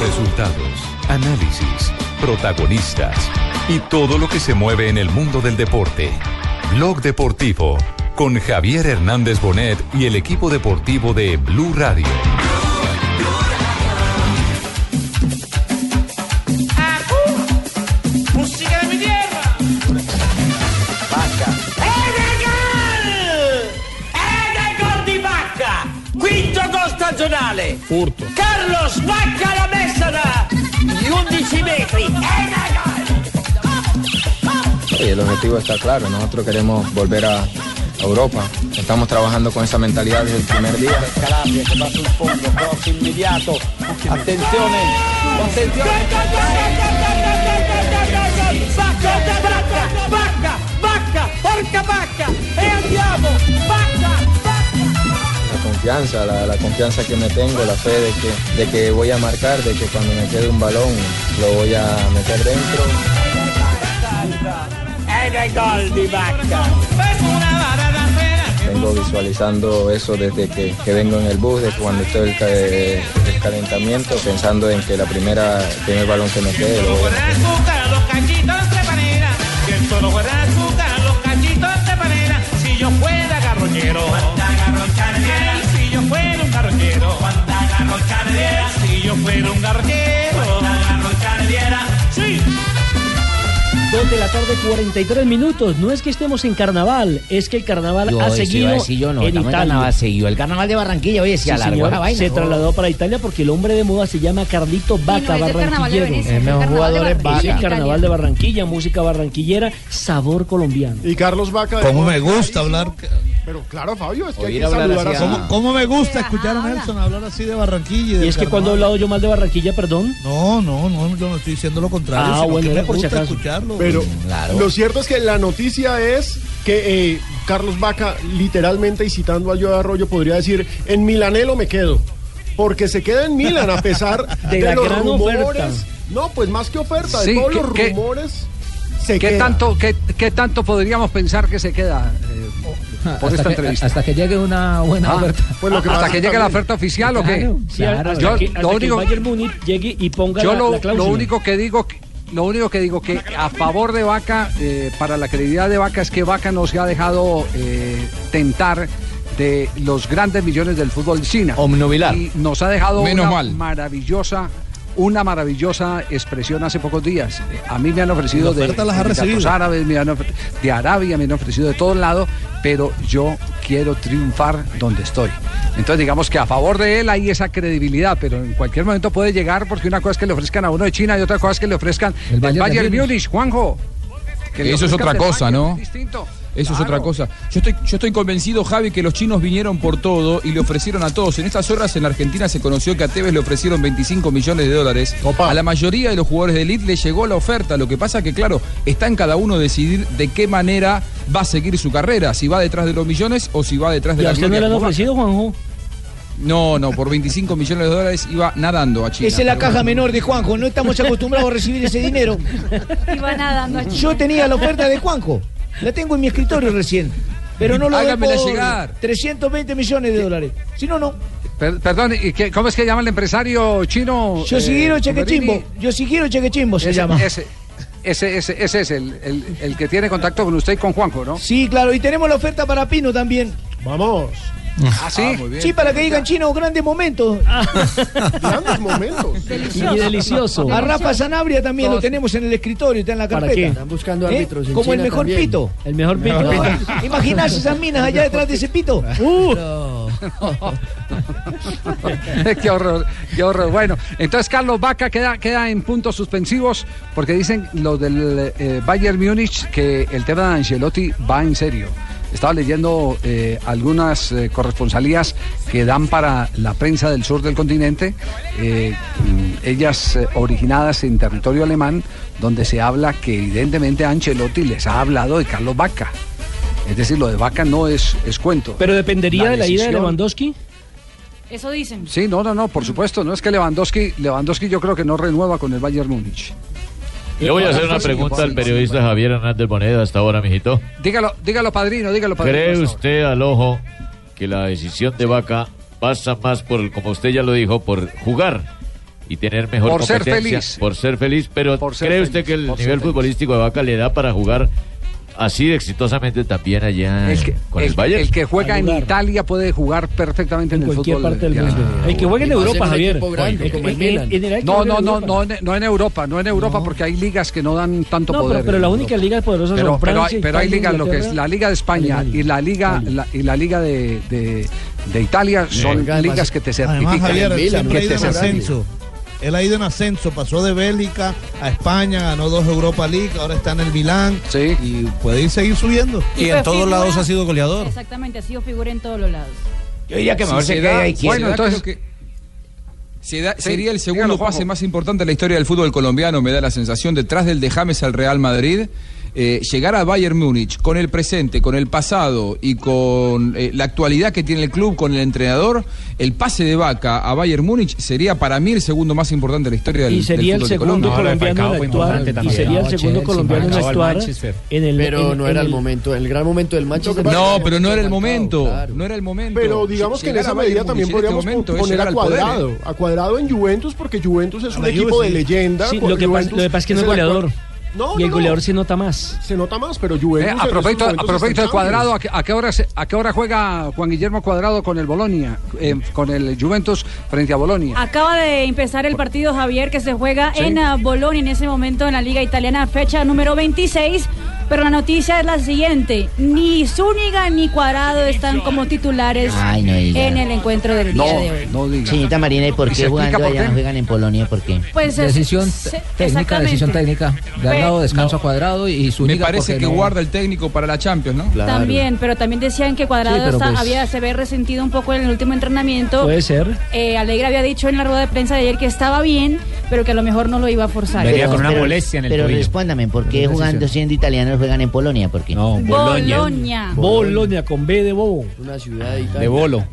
Resultados, análisis, protagonistas y todo lo que se mueve en el mundo del deporte. Blog Deportivo con Javier Hernández Bonet y el equipo deportivo de Blue Radio. ¡Música de mi Sí, el objetivo está claro, nosotros queremos volver a Europa. Estamos trabajando con esa mentalidad desde el primer día. Calabria che va sul fondo, cross. Attenzione, attenzione. Porca! E andiamo! La confianza, la, confianza que me tengo, la fe de que, de que voy a marcar, de que cuando me quede un balón lo voy a meter dentro. Vengo visualizando eso desde que, que vengo en el bus, desde cuando estoy el, ca- el calentamiento, pensando en que la primera, el primer balón que me quede. Un garroñero. Sí. Dos de la tarde, 43 minutos. No es que estemos en carnaval, es que el carnaval Yo, ha seguido decir yo, no, en Italia. carnaval, siguió el carnaval de Barranquilla, oye, se Sí, alargó señor, esa vaina. se trasladó para Italia porque el hombre de moda se llama Carlito Vaca, no barranquillero. El es del mejor carnaval de jugador es Vaca. carnaval de Barranquilla, música barranquillera, sabor colombiano. Y Carlos Vaca. ¿Cómo me gusta hablar? Pero claro, Fabio, es que hay que hablar saludar así, así. ¿Cómo, cómo me gusta escuchar a Nelson hablar así de Barranquilla? Y, es que cuando he hablado yo mal de Barranquilla, perdón. No, no, no, yo no estoy diciendo lo contrario. Ah, sino bueno, que era me por si gusta acaso. escucharlo. Pero Claro. lo cierto es que la noticia es que eh, Carlos Vaca, literalmente y citando a Joe Arroyo, podría decir: En Milanelo me quedo. Porque se queda en Milan a pesar De de, la los gran rumores. oferta. No, pues más que oferta, Sí, de todos que- los que- rumores. Se ¿Qué queda. tanto, qué, qué tanto podríamos pensar que se queda eh, por Hasta esta que- entrevista? hasta que llegue una buena Ah, oferta. Pues lo que ¿Hasta pasa que llegue la oferta oficial o qué? Sí, claro. hasta, Yo- que, lo hasta que único- el Bayern Múnich llegue y ponga Yo la, lo, la lo único que digo que- lo único que digo que a favor de Vaca, eh, para la credibilidad de Vaca es que Vaca no se ha dejado eh, tentar de los grandes millones del fútbol china. Omnubilar. Y nos ha dejado Menos una mal. maravillosa una maravillosa expresión hace pocos días. A mí me han ofrecido de, recibido. árabes, me han ofre- de Arabia, me han ofrecido de todos lados, pero yo quiero triunfar donde estoy. Entonces digamos que a favor de él hay esa credibilidad, pero en cualquier momento puede llegar porque una cosa es que le ofrezcan a uno de China y otra cosa es que le ofrezcan El el Bayern Bayern, Múnich. Juanjo. Que Eso es otra cosa, Bayern, ¿no? distinto. Eso es otra cosa. Yo estoy, yo estoy convencido, Javi, que los chinos vinieron por todo y le ofrecieron a todos. En estas horas en Argentina se conoció que a Tevez le ofrecieron 25 millones de dólares. A la mayoría de los jugadores de elite le llegó la oferta. Lo que pasa que, claro, está en cada uno decidir de qué manera va a seguir su carrera. Si va detrás de los millones o si va detrás de ¿Y a la usted no gloria le han ofrecido, Juanjo? No, no, por 25 millones de dólares iba nadando a China. Esa es la caja menor de Juanjo, no estamos acostumbrados a recibir ese dinero. Iba nadando a Yo tenía la oferta de Juanjo, la tengo en mi escritorio recién, pero no lo doy Hágamela por llegar. 320 millones de dólares. Si no, no. Per- perdón, ¿y qué- ¿cómo es que llama el empresario chino? Yo eh, Chequechimbo, Chequechimbo yo Chequechimbo Chequechimbo se ese, llama. Ese, ese, ese, ese es el, el- el que tiene contacto con usted y con Juanjo, ¿no? Sí, claro, y tenemos la oferta para Pino también. Vamos. ¿Ah, sí? Sí, para que digan chino, grandes momentos. Grandes momentos. Y delicioso. A Rafa Sanabria también lo tenemos en el escritorio, está en la ¿Para carpeta. qué? Están buscando ¿Eh? árbitros en Como el mejor también. pito. El mejor pito. No, Imaginás esas minas allá detrás de ese pito. Uh. qué horror, qué horror. Bueno, entonces Carlos Vaca queda, queda en puntos suspensivos porque dicen los del eh, Bayern Múnich que el tema de Ancelotti va en serio. Estaba leyendo eh, algunas eh, corresponsalías que dan para la prensa del sur del continente, eh, ellas eh, originadas en territorio alemán, donde se habla que evidentemente Ancelotti les ha hablado de Carlos Vaca. Es decir, lo de Vaca no es, es cuento. Pero dependería La de la ida de Lewandowski. Eso dicen. Sí, no, no, no, por supuesto. No es que Lewandowski, Lewandowski yo creo que no renueva con el Bayern Múnich. Le voy a hacer una pregunta al periodista Javier Hernández Bonedo hasta ahora, mijito. Dígalo, dígalo, padrino, dígalo, padrino. ¿Cree usted al ojo que la decisión de Vaca pasa más por, como usted ya lo dijo, por jugar y tener mejor Por ser competencia, feliz. por ser feliz, pero ser ¿cree feliz, usted que el nivel feliz. futbolístico de Vaca le da para jugar así exitosamente también allá El que, con el, el- Bayern? el que juega en Italia puede jugar perfectamente en, el cualquier fútbol. parte del ya. mundo. El que juegue en Europa, Javier. El- el- el- el- el- No, no, en no, Europa. no, no en Europa, no en Europa, porque hay ligas que no dan tanto No, poder. pero, pero las Europa. únicas ligas poderosas pero, son pero Francia, hay, pero hay Italia, ligas, lo que es la Liga de España y la Liga la- y la Liga de, de, de Italia son ligas que te certifican. Además, Javier, que te certifican. Él ha ido en ascenso, pasó de Bélgica a España, ganó dos Europa League, ahora está en el Milán y puede ir seguir subiendo. Y en todos lados ha sido goleador. Exactamente, ha sido figura en todos los lados. Yo diría que mejor se se da- quede ahí. Bueno, entonces que se da- Sí, sería el segundo pase más importante en la historia del fútbol colombiano, me da la sensación, detrás del de James al Real Madrid. Eh, llegar a Bayern Múnich con el presente, con el pasado y con eh, la actualidad que tiene el club, con el entrenador, el pase de Vaca a Bayern Múnich sería para mí el segundo más importante de la historia del, Y sería del el fútbol de segundo Colombia. colombiano en actuar. Y sería el segundo colombiano en actuar en el. Pero en- no en era el el- momento, el gran momento del Manchester. No, pero no era el momento. No era el momento. Pero digamos que en esa medida también este podríamos momento es poner a Cuadrado. ¿eh? A Cuadrado en Juventus, porque Juventus es un equipo de leyenda. Lo que, pasa, es que no es goleador. No, y el no, goleador se nota más. Se nota más, pero Juventus. Eh, a propósito, a propósito de Cuadrado, ¿a qué, a qué hora se- a qué hora juega Juan Guillermo Cuadrado con el Bolonia, eh, con el Juventus frente a Bolonia? Acaba de empezar el partido Javier que se juega Sí. en ah, Bolonia en ese momento en la Liga Italiana, fecha número 26. Pero la noticia es la siguiente: ni Zúñiga ni Cuadrado están como titulares Ay, no diga. en el encuentro del día de hoy. no diga. Señorita Marina, ¿y por ¿Y se qué explica jugando por allá qué? no juegan en Polonia? ¿Por qué? Pues, decisión técnica, decisión técnica. Le han Pe- dado descanso a Cuadrado y su Me parece que guarda el técnico para la Champions, ¿no? También, pero también decían que Cuadrado Sí, pues- había, se ve resentido un poco en el último entrenamiento. Puede ser. Eh, Alegre había dicho en la rueda de prensa de ayer que estaba bien, pero que a lo mejor no lo iba a forzar. Pero- pero- Pero respóndame, ¿por qué Una jugando siendo italianos juegan en Polonia? ¿Por qué? No, Bolonia. Bolonia con B de Bobo. Una ciudad de Italia. De bolo.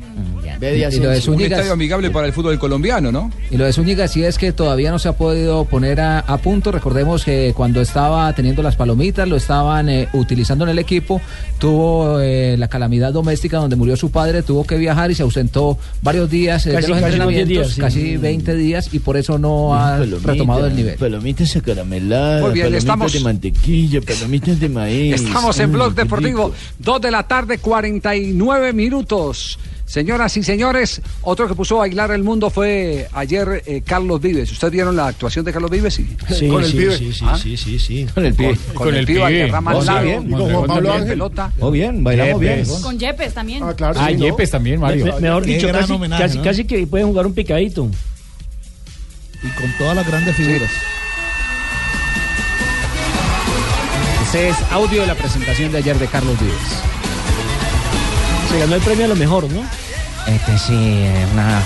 Ve de Y lo de. Un Zúñiga estadio amigable para el fútbol colombiano, ¿no? Y lo de Zúñiga sí es que todavía no se ha podido poner a, a punto. Recordemos que cuando estaba teniendo las palomitas, lo estaban eh, utilizando en el equipo, tuvo eh, la calamidad doméstica donde murió su padre, tuvo que viajar y se ausentó varios días eh, Casi- de los casi unos 10 entrenamientos, días, sí. casi 20 días, y por eso no ha retomado el nivel. Palomitas acarameladas, Muy bien, palomitas estamos- de mantequilla, palomitas de maíz. Estamos en Mm, Blog Deportivo, rico. 2 de la tarde, 49 minutos. Señoras y señores, otro que puso a bailar el mundo fue ayer eh, Carlos Vives. ¿Ustedes vieron la actuación de Carlos Vives? Sí, Sí, con el sí, pibe. sí, sí, ¿Ah? sí, sí, sí. Con el pibe. Con, Con el el pibe, pibe. Oh, al sí, lado. bien. Con Juan Pablo Ángel. pelota. Oh, bien, bailamos bien. Con Yepes también. Ah, claro. Ah, sí, ¿no? Yepes también, me- mejor dicho, casi, homenaje, casi, ¿no? casi que pueden jugar un picadito. Y con todas las grandes figuras. Ese es audio de la presentación de ayer de Carlos Vives. Se ganó el premio a lo mejor, ¿no? Este sí, es una,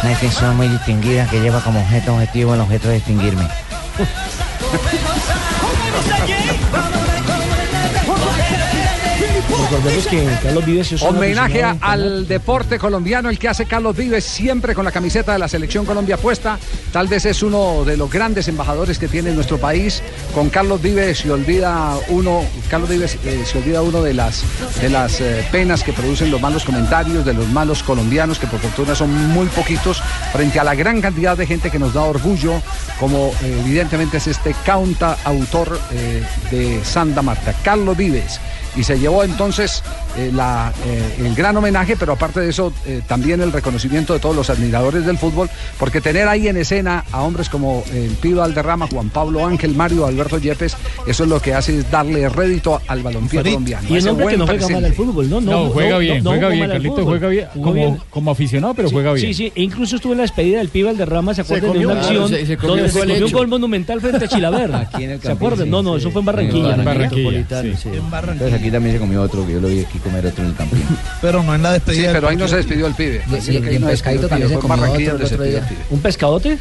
una definición muy distinguida que lleva como objeto objetivo el objeto de distinguirme. Recordemos que Carlos Vives es Homenaje al deporte colombiano, el que hace Carlos Vives siempre con la camiseta de la Selección Colombia puesta. Tal vez es uno de los grandes embajadores que tiene nuestro país. Con Carlos Vives se olvida uno, Carlos Vives eh, se olvida uno de las de las eh, penas que producen los malos comentarios de los malos colombianos, que por fortuna son muy poquitos, frente a la gran cantidad de gente que nos da orgullo, como eh, evidentemente es este cantautor eh, de Santa Marta, Carlos Vives y se llevó entonces eh, la, eh, el gran homenaje, pero aparte de eso eh, también el reconocimiento de todos los admiradores del fútbol, porque tener ahí en escena a hombres como el Pido Alderrama, Juan Pablo Ángel, Mario Alberto Yepes, eso es lo que hace es darle rédito al balompié colombiano. Y un hombre que buen no juega mal al fútbol, ¿no? No, juega bien, no juega bien, mal al Carlito juega bien. Como, bien. como aficionado, pero Sí, juega bien. Sí, sí, e incluso estuvo en la despedida del pibe Alderrama, ¿se acuerdan de comió, una claro, acción se- se comió donde se gol comió un hecho. gol monumental frente a Chilaver? Aquí en el ¿Se acuerdan? sí, No, no, eso fue en Barranquilla. En Barranquilla, Sí. sí. Aquí también se comió otro, que yo lo vi aquí comer otro en el campín. Pero no en la Sí, despedida. del pero ahí no se despidió el pibe. Y- y- que y no pescadito también se comió otro el día. ¿Un pescadote?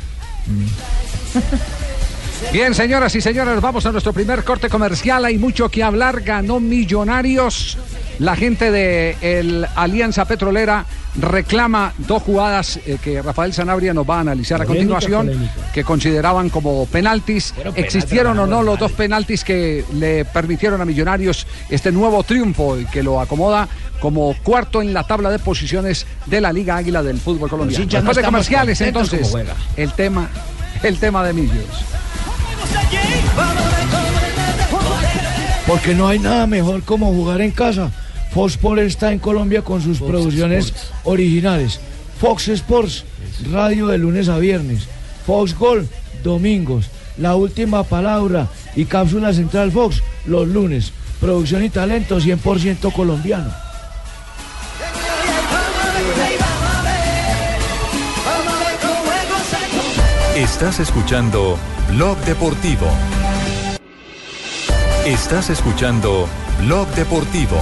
Bien, señoras y señores, vamos a nuestro primer corte comercial. Hay mucho que hablar. Ganó Millonarios. La gente de el Alianza Petrolera reclama dos jugadas eh, que Rafael Sanabria nos va a analizar a continuación, polémica. que consideraban como penaltis. ¿Existieron o no los dos penaltis que le permitieron a Millonarios este nuevo triunfo y que lo acomoda como cuarto en la tabla de posiciones de la Liga Águila del fútbol colombiano. hinchas no Después de comerciales, entonces, el tema, el tema de Millos. Porque no hay nada mejor como jugar en casa. Fox Sports está en Colombia con sus producciones originales. Fox Sports, radio de lunes a viernes. Fox Gol, domingos. La última palabra y cápsula central Fox, los lunes. Producción y talento 100% colombiano. Estás escuchando Blog Deportivo. Estás escuchando Blog Deportivo.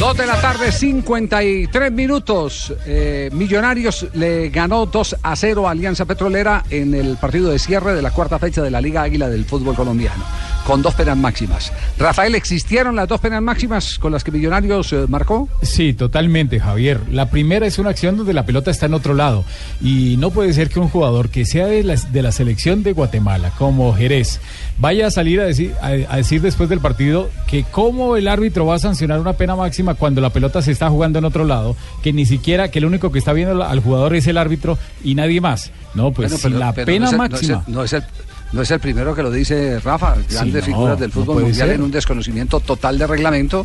Dos de la tarde, 53 minutos. Eh, Millonarios le ganó 2 a 0 a Alianza Petrolera en el partido de cierre de la cuarta fecha de la Liga Águila del fútbol colombiano, con dos penas máximas. Rafael, ¿existieron las dos penas máximas con las que Millonarios eh, marcó? Sí, totalmente, Javier. La primera es una acción donde la pelota está en otro lado. Y no puede ser que un jugador que sea de la, de la selección de Guatemala, como Jerez, vaya a salir a decir, a, a decir después del partido que cómo el árbitro va a sancionar una pena máxima cuando la pelota se está jugando en otro lado, que ni siquiera, que el único que está viendo al jugador es el árbitro y nadie más. No, pues Bueno, si la pero pena no es el- no es el- máxima. No es, el, no es el primero que lo dice Rafa. Grandes no, figuras del no fútbol puede mundial ser. en un desconocimiento total de reglamento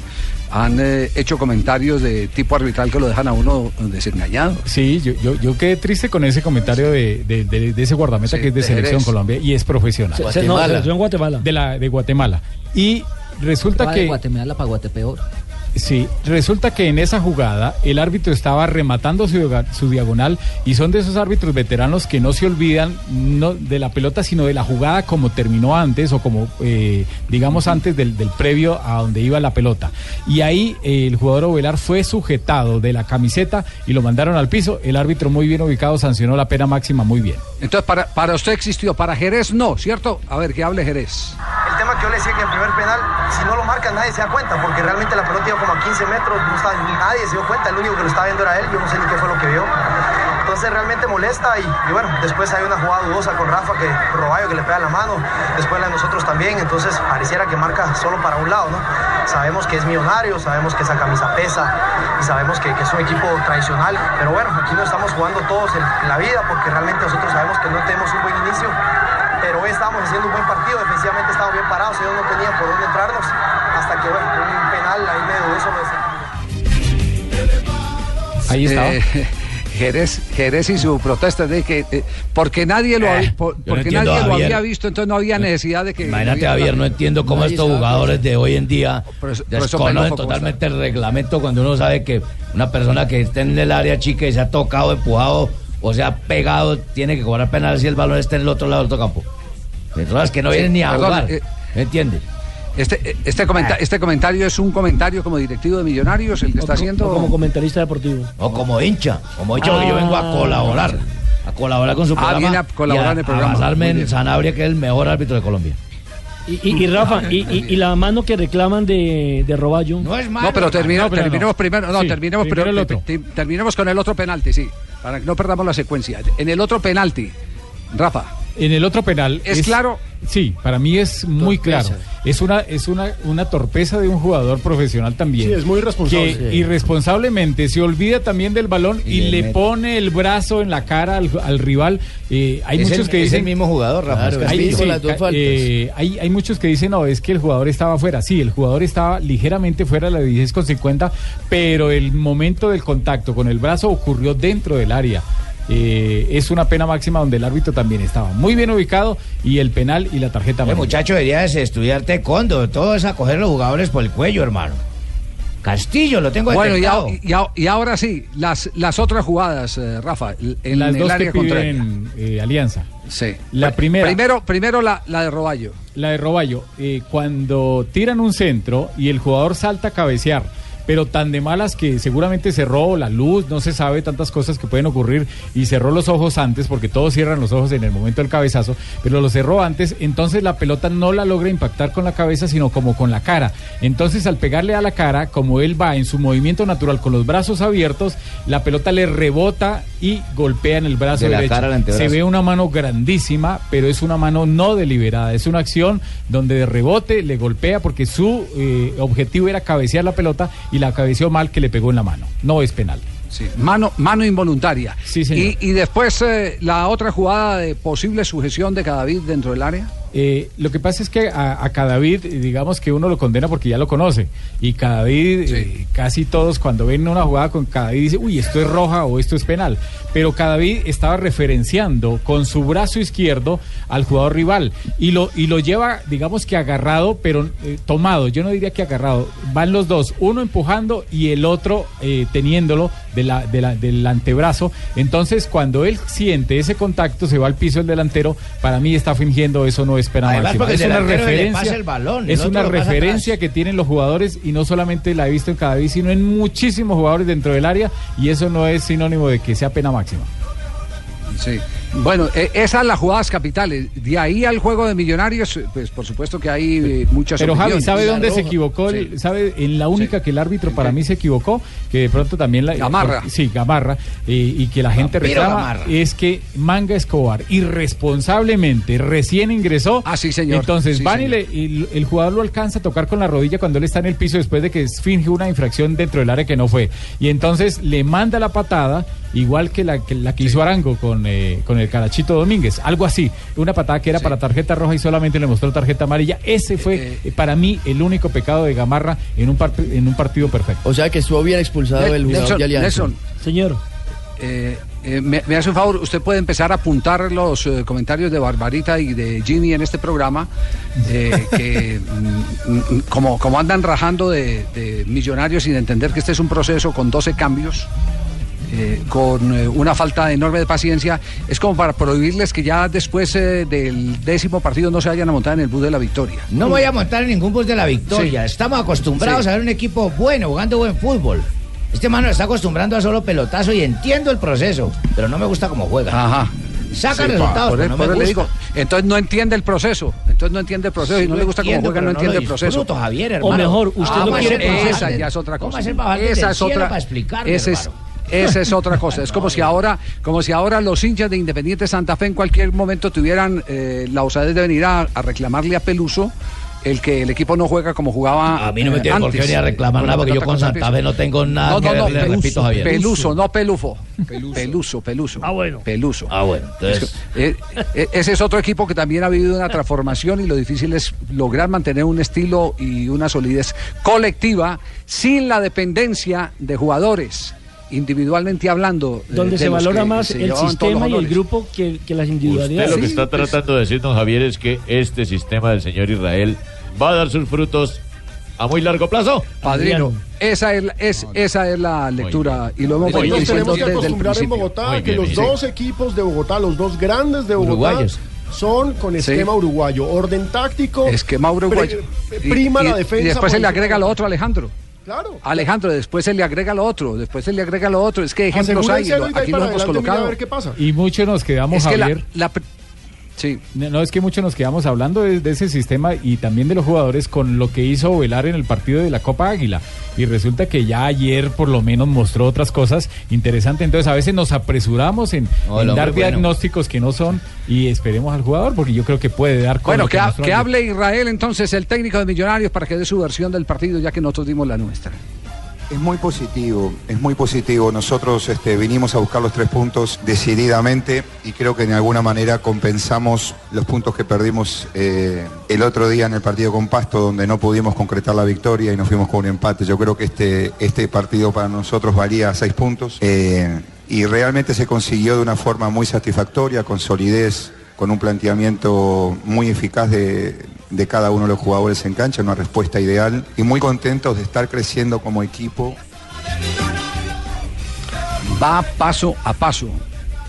han eh, hecho comentarios de tipo arbitral que lo dejan a uno desengañado. Sí, yo, yo, yo quedé triste con ese comentario de, de- de- de ese guardameta Sí, que es de, de Selección Jerez. Colombia y es profesional. Se- no, Guatemala. selección Guatemala. De, la, de Guatemala. Y resulta que... de Guatemala para Guatepeor. Sí, resulta que en esa jugada el árbitro estaba rematando su, diagonal y son de esos árbitros veteranos que no se olvidan no de la pelota, sino de la jugada como terminó antes o como, eh, digamos, antes del, del previo a donde iba la pelota. Y ahí eh, el jugador Ovelar fue sujetado de la camiseta y lo mandaron al piso. El árbitro muy bien ubicado sancionó la pena máxima muy bien. Entonces, para, para usted existió, para Jerez no, ¿cierto? A ver, que hable Jerez. El tema que yo le decía que en primer penal, si no lo marcan nadie se da cuenta, porque realmente la pelota iba como a 15 metros, no estaba, nadie se dio cuenta, el único que lo estaba viendo era él, yo no sé ni qué fue lo que vio. Entonces realmente molesta y, bueno, después hay una jugada dudosa con Rafa, que Roballo que le pega la mano, después la de nosotros también, entonces pareciera que marca solo para un lado, ¿no? Sabemos que es millonario, sabemos que esa camisa pesa y sabemos que, es un equipo tradicional, pero bueno, aquí no estamos jugando todos en la vida porque realmente nosotros sabemos que no tenemos un buen inicio pero hoy estábamos haciendo un buen partido, defensivamente estábamos bien parados, ellos no tenían por dónde entrarnos, hasta que bueno, un penal ahí medio dudoso lo desencadenó. Ahí estaba. Eh, Jerez, Jerez y su protesta de que eh, porque nadie lo, por- porque entiendo, nadie lo había visto, entonces no había necesidad de que. Imagínate, Javier, no entiendo cómo estos jugadores de hoy en día desconocen enojo, ¿cómo totalmente el reglamento cuando uno sabe que una persona que esté en el área chica y se ha tocado, empujado o se ha pegado, tiene que cobrar penal si el balón está en el otro lado del otro campo. Personas que no Sí, vienen ni a perdón, jugar. eh, ¿Me entiendes? Este, este, comenta- este comentario es un comentario como directivo de Millonarios, el que está haciendo. O como comentarista deportivo. O como hincha, como hincha porque yo vengo a colaborar. A colaborar con su Ah, programa. viene a colaborar en el programa. A basarme en. Sanabria, que es el mejor árbitro de Colombia. Y, y- y Rafa, y, y- y la mano que reclaman de, de Roballo. No es No, pero termina- terminemos primero, no, Sí, terminemos, primero pero, el otro. te- te- terminemos con el otro penalti, sí, para que no perdamos la secuencia. En el otro penalti, Rafa. En el otro penal. ¿Es claro? Sí, para mí es muy Torpeza. claro. Es una, es una, una torpeza de un jugador profesional también. Sí, es muy irresponsable. Que Sí. irresponsablemente se olvida también del balón y, Y le pone el brazo en la cara al, al rival. Eh, hay Es muchos el- que es dicen. el mismo jugador, Rafa, Claro, es hay, sí, eh, hay, hay muchos que dicen, no, es que el jugador estaba fuera. Sí, el jugador estaba ligeramente fuera de la 10 con 50, pero el momento del contacto con el brazo ocurrió dentro del área. Eh, es una pena máxima donde el árbitro también estaba muy bien ubicado y el penal y la tarjeta El amarilla. muchacho debería de estudiar taekwondo, todo es a coger los jugadores por el cuello, hermano. Castillo, lo tengo Bueno, y, detectado. a- y a- y ahora sí, las, las otras jugadas, eh, Rafa, en Las el dos área que piden eh, Alianza. Sí. La primera. Primero, primero la, la de Roballo. La de Roballo, eh, cuando tiran un centro y el jugador salta a cabecear, pero tan de malas que seguramente cerró la luz, no se sabe tantas cosas que pueden ocurrir y cerró los ojos antes, porque todos cierran los ojos en el momento del cabezazo, pero lo cerró antes, entonces la pelota no la logra impactar con la cabeza, sino como con la cara. Entonces al pegarle a la cara, como él va en su movimiento natural con los brazos abiertos, la pelota le rebota y golpea en el brazo De la derecho. cara. Se ve una mano grandísima, pero es una mano no deliberada, es una acción donde de rebote le golpea porque su eh, objetivo era cabecear la pelota y la cabeceó mal que le pegó en la mano. No es penal. Sí, mano, mano involuntaria. señor. Y, y después eh, la otra jugada de posible sujeción de Cadavid dentro del área. Eh, lo que pasa es que a, a Cadavid, digamos que uno lo condena porque ya lo conoce. Y Cadavid, eh, casi todos cuando ven una jugada con Cadavid dicen, uy, esto es roja o esto es penal. Pero Cadavid estaba referenciando con su brazo izquierdo al jugador rival y lo, y lo lleva, digamos que agarrado, pero eh, tomado. Yo no diría que agarrado. Van los dos, uno empujando y el otro eh, teniéndolo de la, de la- del antebrazo. Entonces, cuando él siente ese contacto, se va al piso el delantero. Para mí está fingiendo, eso no es pena Además, máxima. Es una referencia. el balón, es una que tienen los jugadores y no solamente la he visto en cada vez, sino en muchísimos jugadores dentro del área y eso no es sinónimo de que sea pena máxima. Sí. Bueno, eh, esas las jugadas capitales. De ahí al juego de millonarios, eh, pues por supuesto que hay eh, muchas Pero Javi, opiniones. ¿sabe dónde se equivocó? ¿Sabe? En la única que el árbitro para mí se equivocó, que de pronto también la... Gamarra. Sí, Gamarra, eh, y que la gente Vampiro reclama, Gamarra. es que Manga Escobar irresponsablemente recién ingresó. Ah, sí, señor. Entonces Sí, van y, le- y el jugador lo alcanza a tocar con la rodilla cuando él está en el piso después de que finge una infracción dentro del área que no fue. Y entonces le manda la patada, igual que la que, la que hizo Arango con, eh, con el Carachito Domínguez. Algo así. Una patada que era para tarjeta roja y solamente le mostró tarjeta amarilla. Ese fue eh, para mí el único pecado de Gamarra en un, part- en un partido perfecto. O sea que estuvo bien expulsado el jugador Nelson, de Alianza. Nelson. Señor. Eh, eh, me, me hace un favor, usted puede empezar a apuntar los eh, comentarios de Barbarita y de Jimmy en este programa, eh, que mm, mm, como, como andan rajando de, de millonarios sin entender que este es un proceso con 12 cambios. Eh, con eh, una falta enorme de paciencia, es como para prohibirles que ya después eh, del décimo partido no se vayan a montar en el bus de la victoria. No voy a montar en ningún bus de la victoria. Sí. Estamos acostumbrados Sí. a ver un equipo bueno, jugando buen fútbol. Este mano está acostumbrando a solo pelotazo y entiendo el proceso, pero no me gusta cómo juega. Ajá. Saca Sí, resultados, por pero eso- no por me eso le gusta. digo, entonces no entiende el proceso. Entonces no entiende el proceso y Sí no le gusta cómo juega, no entiende lo el proceso. disfruto, Javier, O mejor, usted Ah, no ¿cómo quiere Esa ya es otra ¿Cómo cosa. hacer para bajar Esa es otra. para explicarme, esa es? Esa es otra cosa. Es como si ahora, como si ahora los hinchas de Independiente Santa Fe en cualquier momento tuvieran eh, la osadez de venir a, a reclamarle a Peluso el que el equipo no juega como jugaba A mí no me eh, tiene por qué venir a reclamar nada, porque yo con Santa Fe no tengo nada No, que no, ver, Peluso, repito, Javier. Peluso, no Pelufo. Peluso, Peluso. Ah, bueno. Peluso. Ah, bueno. Entonces, eh, ese es otro equipo que también ha vivido una transformación y lo difícil es lograr mantener un estilo y una solidez colectiva sin la dependencia de jugadores, individualmente hablando. eh, Donde de se valora más se el sistema y el grupo que, que las Usted individualidades. lo que está tratando de decirnos, Javier, es que este sistema del señor Israel va a dar sus frutos a muy largo plazo. Padrino, esa es, la- es, esa es la lectura y lo hemos venido diciendo tenemos que desde el acostumbrar en. Bogotá que los dos equipos de Bogotá, los dos grandes de Bogotá, Uruguayos. son con esquema uruguayo. Orden táctico. Esquema uruguayo. pre- prima Y- la defensa. Y después se le agrega lo otro, Alejandro. Claro. Alejandro, después se le agrega lo otro, después se le agrega lo otro. Es que ejemplos hay, aquí lo hemos adelante, mira colocado. a ver qué pasa. Y muchos nos quedamos, Es que la- sí. No, no, es que muchos nos quedamos hablando de, de ese sistema y también de los jugadores con lo que hizo Velar en el partido de la Copa Águila. Y resulta que ya ayer por lo menos mostró otras cosas interesantes. Entonces a veces nos apresuramos en, dar bueno. diagnósticos que no son y esperemos al jugador porque yo creo que puede dar con Bueno, que, ha- que hable Israel entonces, el técnico de Millonarios, para que dé su versión del partido, ya que nosotros dimos la nuestra. Es muy positivo, es muy positivo. Nosotros este, vinimos a buscar los tres puntos decididamente y creo que de alguna manera compensamos los puntos que perdimos eh, el otro día en el partido con Pasto, donde no pudimos concretar la victoria y nos fuimos con un empate. Yo creo que este, este partido para nosotros valía seis puntos eh, y realmente se consiguió de una forma muy satisfactoria, con solidez, con un planteamiento muy eficaz de, de cada uno de los jugadores en cancha, una respuesta ideal y muy contentos de estar creciendo como equipo. Va paso a paso.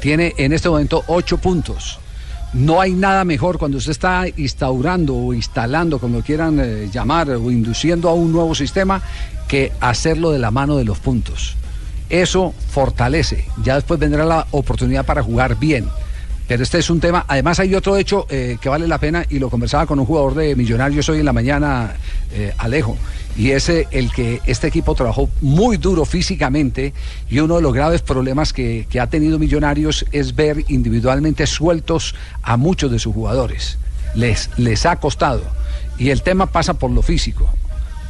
Tiene en este momento ocho puntos. No hay nada mejor cuando usted está instaurando o instalando, como lo quieran eh, llamar, o induciendo a un nuevo sistema, que hacerlo de la mano de los puntos. Eso fortalece. Ya después vendrá la oportunidad para jugar bien. Pero este es un tema. Además, hay otro hecho eh, que vale la pena y lo conversaba con un jugador de Millonarios hoy en la mañana, eh, Alejo. Y es eh, el que este equipo trabajó muy duro físicamente y uno de los graves problemas que, que ha tenido Millonarios es ver individualmente sueltos a muchos de sus jugadores. Les, les ha costado. Y el tema pasa por lo físico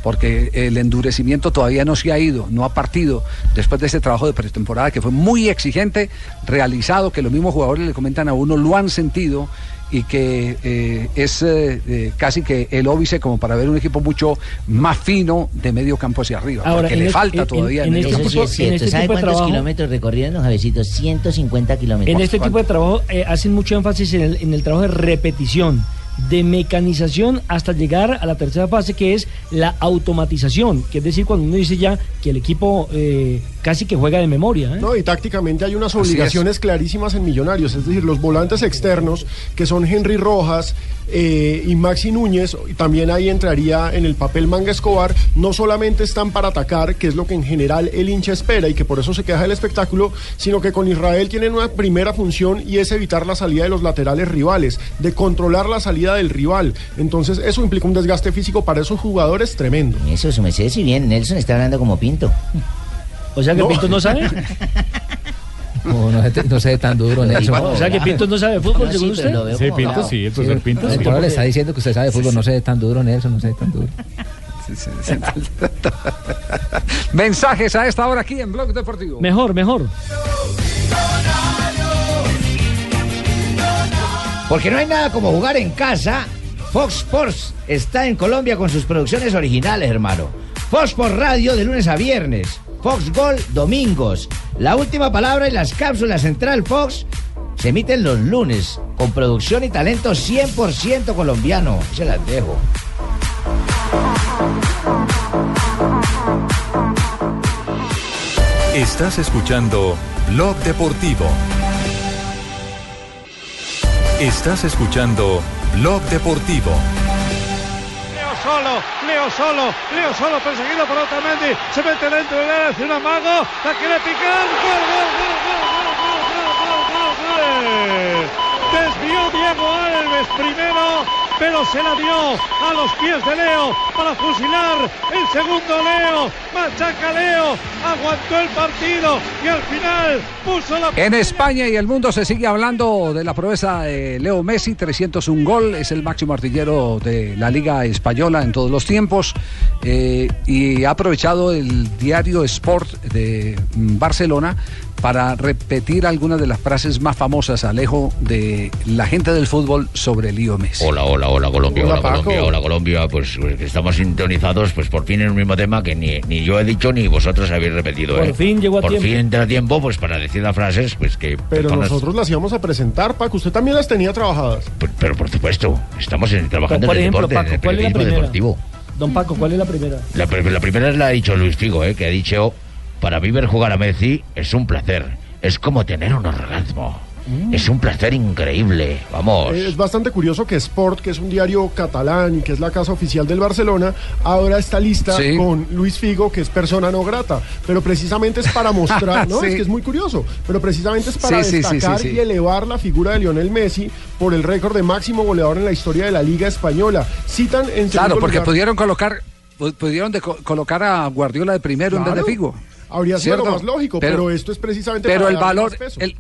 porque el endurecimiento todavía no se ha ido, no ha partido después de ese trabajo de pretemporada que fue muy exigente, realizado, que los mismos jugadores le comentan a uno, lo han sentido y que eh, es eh, eh, casi que el óbice como para ver un equipo mucho más fino de medio campo hacia arriba, Ahora, porque en le es- falta en- todavía en medio este campo tipo- hacia en arriba. este ¿Sabe tipo de cuántos trabajo- kilómetros recorrieron, Javecito? 150 kilómetros. En este tipo de trabajo eh, hacen mucho énfasis en el, en el trabajo de repetición, de mecanización hasta llegar a la tercera fase que es la automatización, que es decir, cuando uno dice ya que el equipo eh, casi que juega de memoria. ¿eh? No, y tácticamente hay unas obligaciones clarísimas en Millonarios, es decir, los volantes externos, que son Henry Rojas eh, y Maxi Núñez, y también ahí entraría en el papel Manga Escobar, no solamente están para atacar, que es lo que en general el hincha espera y que por eso se queja del espectáculo, sino que con Israel tienen una primera función y es evitar la salida de los laterales rivales, de controlar la salida del rival. Entonces eso implica un desgaste físico para esos jugadores tremendo. Eso, su merced, si bien Nelson está hablando como Pinto. O sea que No. Pinto no sabe. No, no, se- no se ve tan duro, Nelson. o sea que Pinto no sabe fútbol, según usted. lo veo Sí, Pinto sí, el profesor Pinto El sí. pueblo le está diciendo que usted sabe de fútbol, no se ve tan duro, Nelson, no se ve tan duro. Mensajes a esta hora aquí en Blog Deportivo. Mejor, mejor. Porque no hay nada como jugar en casa. Fox Sports está en Colombia con sus producciones originales, hermano. Fox Sports Radio de lunes a viernes. Fox Gol domingos. La última palabra y las cápsulas Central Fox se emiten los lunes con producción y talento 100% colombiano. Se las dejo. Estás escuchando Blog Deportivo. Estás escuchando Blog Deportivo. Solo, Leo solo, Leo solo perseguido por Otamendi. Se mete dentro del área, hace un amago, la quiere picar. Gol, gol, gol, gol, gol, gol, gol, gol, gol, gol. Desvió Diego Alves primero, pero se la dio a los pies de Leo para fusilar el segundo Leo. Machaca Leo, aguantó el partido y al final puso la En España y el mundo se sigue hablando de la proeza de Leo Messi, 301 gol, es el máximo artillero de la Liga Española en todos los tiempos. Eh, y ha aprovechado el diario Sport de mm, Barcelona para repetir algunas de las frases más famosas, Alejo, de la gente del fútbol sobre Leo Messi. Hola, hola, hola Colombia, Hola. Colombia, hola Colombia, pues, pues, que estamos sintonizados, pues por fin en un mismo tema que ni, ni yo he dicho ni vosotros habéis repetido. Por ¿eh? fin llegó a Por tiempo. fin entra a tiempo, pues para decir las frases, pues que Pero personas- nosotros las íbamos a presentar, Paco. Usted también las tenía trabajadas. pero por supuesto, estamos en- trabajando Por en el ejemplo, deporte, en el ¿cuál es periodismo deportivo. Don Paco, ¿cuál es la primera? La, pri- la primera la ha dicho Luis Figo, ¿eh? que ha dicho, para mí ver jugar a Messi es un placer, es como tener un orgasmo, Mm. es un placer increíble, vamos. Eh, Es bastante curioso que Sport, que es un diario catalán y que es la casa oficial del Barcelona, ahora está lista Sí. con Luis Figo, que es persona no grata. Pero precisamente es para mostrar, ¿no? Sí. Es que es muy curioso. Pero precisamente es para Sí, sí, sí, destacar sí, sí. y elevar la figura de Lionel Messi por el récord de máximo goleador en la historia de la Liga Española. Citan en Claro, porque lugar- pudieron colocar pu- pudieron de co- colocar a Guardiola de primero en vez de Claro. Figo. Habría sido lo más lógico, pero, esto es precisamente pero para el valor más peso. el-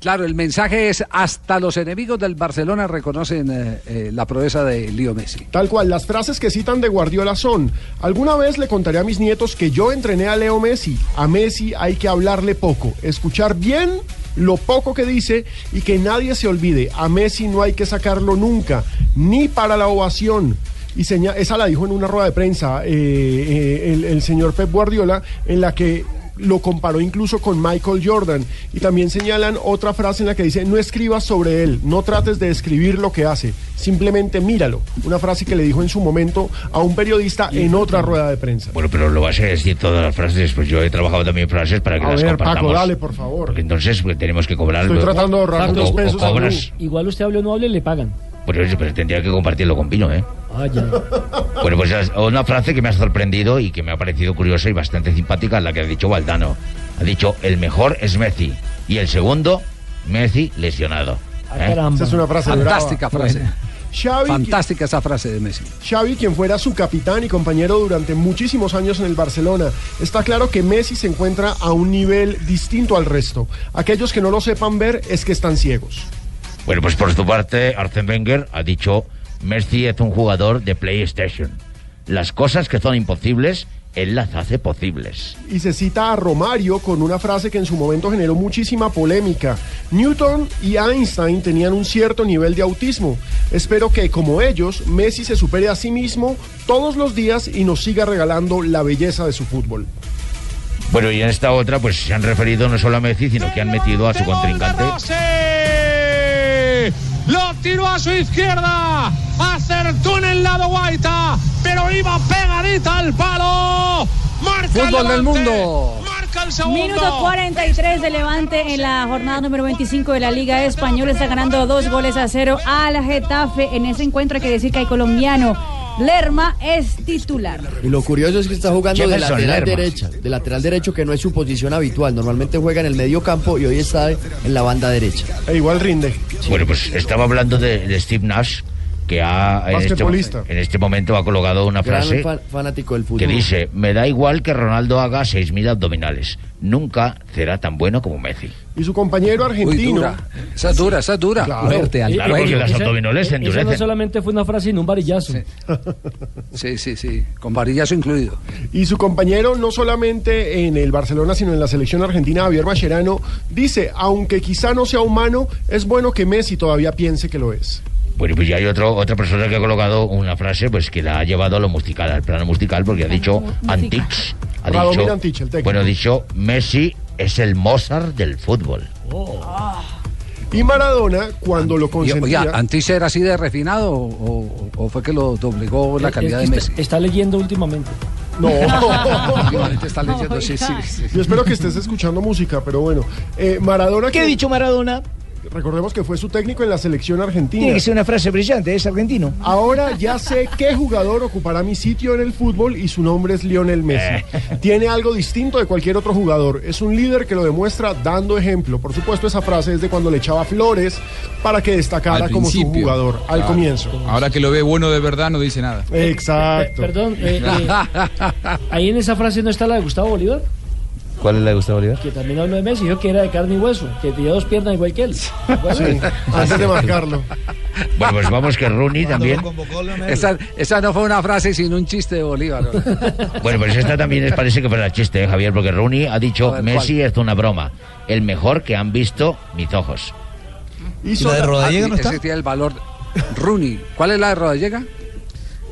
claro el mensaje es hasta los enemigos del Barcelona reconocen eh, eh, la proeza de Leo Messi Tal cual, las frases que citan de Guardiola son, alguna vez le contaré a mis nietos que yo entrené a Leo Messi, a Messi hay que hablarle poco, escuchar bien lo poco que dice y que nadie se olvide, a Messi no hay que sacarlo nunca, ni para la ovación. Y seña- esa la dijo en una rueda de prensa eh, eh, el, el señor Pep Guardiola, en la que lo comparó incluso con Michael Jordan. Y también señalan otra frase en la que dice, no escribas sobre él, no trates de escribir lo que hace, simplemente míralo. Una frase que le dijo en su momento a un periodista en otra rueda de prensa. Bueno, pero lo vas a decir todas las frases, pues yo he trabajado también frases para que A las ver, Paco, dale, por favor. Porque entonces pues, tenemos que cobrar Estoy tratando de ahorrar O- unos o pesos a cobras, Igual usted hable o no hable, le pagan. Pues, pues tendría que compartirlo con Pino, ¿eh? Ah, ya. Bueno, pues es una frase que me ha sorprendido y que me ha parecido curiosa y bastante simpática, la que ha dicho Valdano. Ha dicho, el mejor es Messi. Y el segundo, Messi lesionado. ¿Eh? Esa es una frase Fantástica brava. frase. Xavi, Fantástica esa frase de Messi. Xavi, quien fuera su capitán y compañero durante muchísimos años en el Barcelona, está claro que Messi se encuentra a un nivel distinto al resto. Aquellos que no lo sepan ver es que están ciegos. Bueno, pues por su parte, Arsène Wenger ha dicho, Messi es un jugador de PlayStation. Las cosas que son imposibles, él las hace posibles. Y se cita a Romario con una frase que en su momento generó muchísima polémica. Newton y Einstein tenían un cierto nivel de autismo. Espero que, como ellos, Messi se supere a sí mismo todos los días y nos siga regalando la belleza de su fútbol. Bueno, y en esta otra, pues se han referido no solo a Messi, sino que han metido a su contrincante. Tiró a su izquierda. Acertó en el lado Guaita. Pero iba pegadita al palo. Marca el Fútbol del mundo. Marca el segundo. Minuto 43 de Levante en la jornada número 25 de la Liga Española. Está ganando dos goles a cero al Getafe. En ese encuentro hay que decir que hay colombiano. Lerma es titular. Y lo curioso es que está jugando de lateral Lerma. derecha, de lateral derecho que no es su posición habitual. Normalmente juega en el medio campo y hoy está en la banda derecha. E igual rinde. Bueno, pues estaba hablando de, de Steve Nash, que ha, en este, en este momento ha colocado una Gran frase fa- fanático del fútbol. que dice, me da igual que Ronaldo haga 6.000 abdominales, nunca será tan bueno como Messi. Y su compañero Uy, argentino. dura. Esa es dura, esa es dura. Claro. Fuerte, al Claro, porque las abdominales se esa no endurecen. solamente fue una frase, sino un varillazo. Sí, sí, sí. Con varillazo incluido. Y su compañero, no solamente en el Barcelona, sino en la selección argentina, Javier Mascherano, dice, aunque quizá no sea humano, es bueno que Messi todavía piense que lo es. Bueno, pues ya hay otro, otra persona que ha colocado una frase pues que la ha llevado a lo musical, al plano musical, porque ha dicho Antix. Ha dicho, Antich, bueno, ha dicho, Messi es el Mozart del fútbol. Y Maradona, cuando lo Y, consentía... oye, ¿Antes era así de refinado o, fue que lo doblegó la Eh, calidad de eh, Messi? está, está leyendo últimamente. No. Últimamente está leyendo, sí, sí, sí. Yo espero que estés escuchando música, pero bueno. Eh, Maradona... ¿Qué ha dicho Maradona? Recordemos que fue su técnico en la selección argentina. Tiene que ser una frase brillante, es argentino. Ahora ya sé qué jugador ocupará mi sitio en el fútbol y su nombre es Lionel Messi. Eh. Tiene algo distinto de cualquier otro jugador. Es un líder que lo demuestra dando ejemplo. Por supuesto, esa frase es de cuando le echaba flores para que destacara como su jugador al Claro. comienzo. Ahora que lo ve bueno de verdad no dice nada. Exacto. Perdón, eh, eh, ahí en esa frase no está la de Gustavo Bolívar, ¿Cuál es la de Gustavo Bolívar? que también habló de Messi, dijo que era de carne y hueso, que tenía dos piernas igual que él. Sí, antes de marcarlo. Bueno, pues vamos que Rooney también. Esa, esa no fue una frase sino un chiste de Bolívar. ¿no? Bueno, pues esta también es- parece que fuera chiste, ¿eh, Javier, porque Rooney ha dicho, ver, Messi es una broma, el mejor que han visto mis ojos. Hizo ¿La de Rodallega no Ese está? tiene el valor. Rooney. ¿Cuál es la de Rodallega?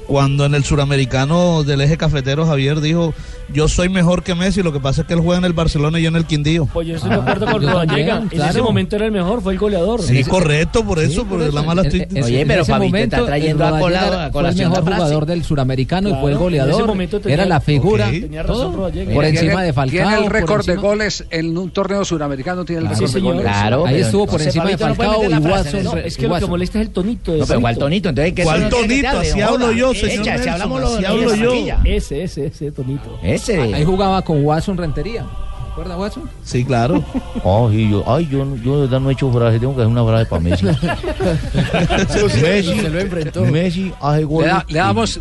Cuando en el suramericano del eje cafetero Javier dijo, yo soy mejor que Messi, lo que pasa es que él juega en el Barcelona y yo en el Quindío. Pues yo estoy de acuerdo con yo Rodallega. también, En ese claro. momento era el mejor, fue el goleador. Sí, correcto, por eso, por por eso. la mala estoy... En- en- Oye, en pero ese Fabito está momento, trayendo a cola- fue el mejor jugador del suramericano y Claro, fue el en goleador. ese momento tenía- Era la figura. Ok. Tenía razón todo. Rodallega. Por encima de Falcao. Tiene el récord de goles en un torneo suramericano. Tiene el Claro, récord sí, de goles. Claro, Ahí estuvo por encima de Falcao y Watson. es que lo que molesta es el tonito. de No, pero ¿cuál tonito? Entonces, ¿qué ¿Cuál tonito? Así hablo yo, señor si hablo yo. Barranquilla. Ese, ese, ese tonito. Ese. Ahí jugaba con Watson Rentería. ¿Recuerda Watson? Sí, claro. Ay, yo, ay, yo, no- yo no he hecho frase, tengo que hacer una frase para Messi. Messi, Se lo enfrentó. Messi hace Le, goles. da- le damos.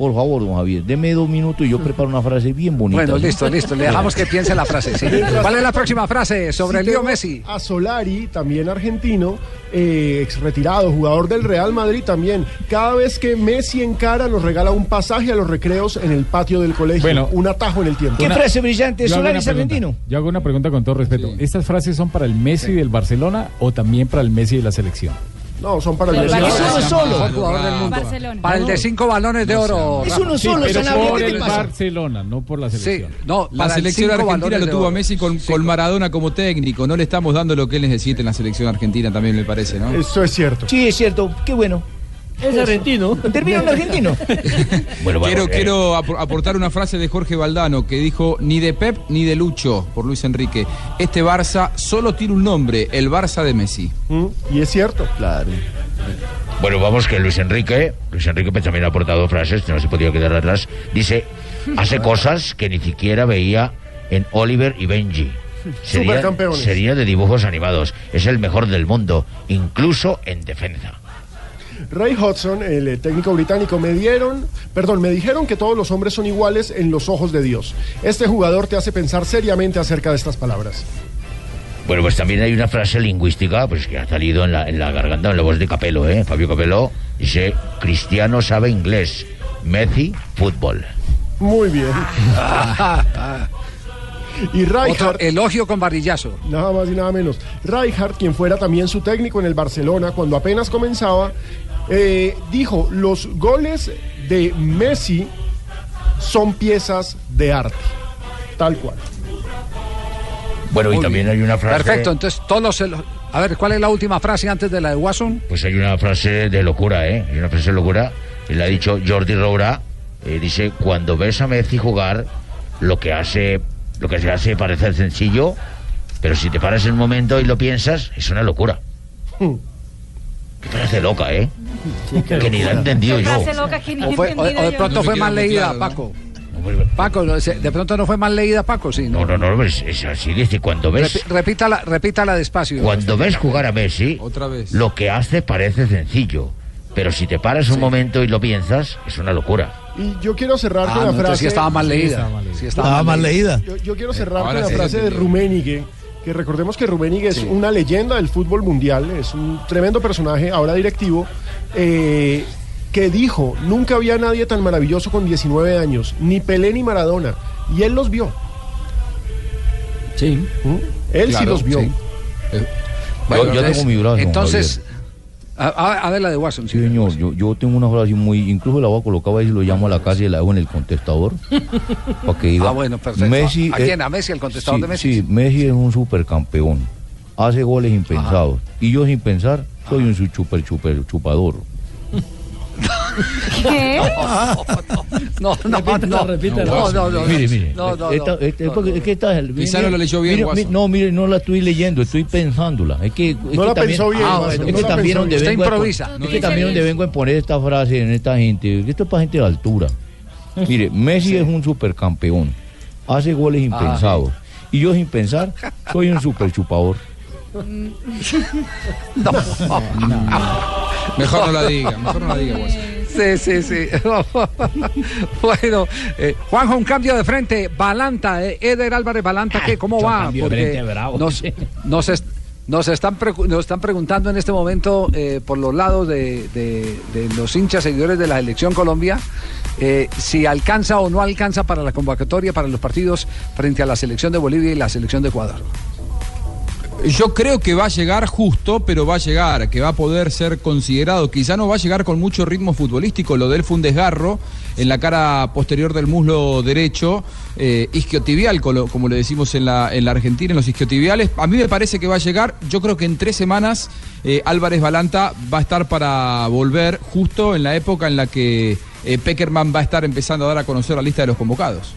Por favor, don Javier, deme dos minutos y yo preparo una frase bien bonita. Bueno, ¿sí? listo, listo. Le dejamos que piense la frase. sí. ¿Cuál es la próxima frase sobre Sí Leo Messi? A Solari, también argentino, eh, ex retirado, jugador del Real Madrid también. Cada vez que Messi encara, nos regala un pasaje a los recreos en el patio del colegio. Bueno. un atajo en el tiempo. ¿Qué Una- frase brillante? Yo Solari es argentino. Yo hago una pregunta con todo respeto. ¿Estas frases son para el Messi del Barcelona o también para el Messi de la selección? No, son para el. Barcelona. Es uno solo. Para el de cinco balones de oro. Es uno Sí, solo, pero Sanabria, por ¿qué te el? Barcelona, no por la Sí, selección. no, La selección argentina lo de tuvo a. Messi con, Sí. con Maradona como técnico. No le estamos dando lo que él necesita en la selección argentina también, me parece, ¿no? Eso es cierto. Sí, es cierto. Qué bueno. Es argentino. Termina un argentino. Bueno, Quiero, eh, quiero ap- aportar una frase de Jorge Valdano que dijo, ni de Pep ni de Lucho, por Luis Enrique. Este Barça solo tiene un nombre, el Barça de Messi. Mm, Y es cierto. Claro. Bueno, vamos que Luis Enrique, Luis Enrique pues, también ha aportado frases, no se podía quedar atrás. Dice, hace cosas que ni siquiera veía en Oliver y Benji. Sería de dibujos animados. Es el mejor del mundo, incluso en defensa. Ray Hudson, el eh, técnico británico, me dieron, perdón, me dijeron que todos los hombres son iguales en los ojos de Dios. Este jugador te hace pensar seriamente acerca de estas palabras. Bueno, pues también hay una frase lingüística pues que ha salido en la, en la garganta, en la voz de Capello, ¿eh? Fabio Capello dice, Cristiano sabe inglés, Messi, fútbol. Muy bien. y Otro elogio con barrillazo. nada más y nada menos. Rijkaard, quien fuera también su técnico en el Barcelona cuando apenas comenzaba, eh, dijo, los goles de Messi son piezas de arte. Tal cual. Bueno, y también bien. hay una frase... Perfecto, entonces todos los A ver, ¿cuál es la última frase antes de la de Watson? Pues hay una frase de locura, ¿eh? Hay una frase de locura. Y la ha dicho Jordi Roura. eh, dice, cuando ves a Messi jugar, lo que hace, lo que se hace parece sencillo, pero si te paras en un momento y lo piensas, es una locura. Que parece loca, ¿eh? que ni la he entendido yo. Frase loca que ni O, he fue- o- o entendido de pronto No fue muy leída. Paco. Paco, no, de pronto no fue mal leída, Paco, sí. No, no, no, es, es así, dice, cuando ves... Repítala, repítala despacio. Cuando ves jugar a Messi, Otra vez. lo que hace parece sencillo, pero si te paras un momento y lo piensas, es una locura. Y yo quiero cerrar Ah, con no, la entonces frase. sí estaba mal leída. Sí Estaba mal leída. Yo, yo quiero cerrar Ahora con la sí frase se de. Rummenigge, que recordemos que Rummenigge es una leyenda del fútbol mundial, es un tremendo personaje, ahora directivo, eh, que dijo, nunca había nadie tan maravilloso con 19 años, ni Pelé ni Maradona, y él los vio. Sí. Él sí los vio. sí. Yo- yo tengo mi brazo, Entonces, a, a- ver la de Watson. Sí, señor, yo, yo tengo una frase muy, incluso la voy a colocar a ver si lo llamo a la casa y la hago en el contestador. para que diga. Ah, bueno, perfecto. Messi ¿A es- quién? ¿A Messi, el contestador sí, de Messi? Sí, Messi es un supercampeón. Hace goles impensados. Y yo sin pensar, soy un su- super, super chupador. ¿Qué? No, no, Repítela, no. repítela. No, no, no. Mire, mire. No, no, esta- no. esta- es porque- es que esta- Pizarro mire, lo leyó bien, mire, no, mire, no la estoy leyendo, estoy pensándola. Es que, es No que la también, pensó bien, Ah, es no que la también donde vengo improvisa. Es No que también donde vengo a poner esta frase en esta gente, esto es para gente de altura. Mire, Messi es un supercampeón, hace goles impensados. Y yo sin pensar, soy un super chupador. Mejor no la diga, mejor no la diga, Guaso. Sí, sí, sí. bueno, eh, Juanjo, un cambio de frente. Balanta, eh, Eder Álvarez Balanta, ¿qué? ¿cómo va? cambio de frente bravo. nos, nos, est- nos están, nos están preguntando en este momento eh, por los lados de, de- de los hinchas seguidores de la Selección Colombia eh, si alcanza o no alcanza para la convocatoria para los partidos frente a la selección de Bolivia y la selección de Ecuador. Yo creo que va a llegar justo, pero va a llegar, que va a poder ser considerado. Quizá no va a llegar con mucho ritmo futbolístico. Lo de él fue un desgarro en la cara posterior del muslo derecho, eh, isquiotibial, como le decimos en la, en la Argentina, en los isquiotibiales. A mí me parece que va a llegar. Yo creo que en tres semanas eh, Álvarez Balanta va a estar para volver justo en la época en la que eh, Peckerman va a estar empezando a dar a conocer la lista de los convocados.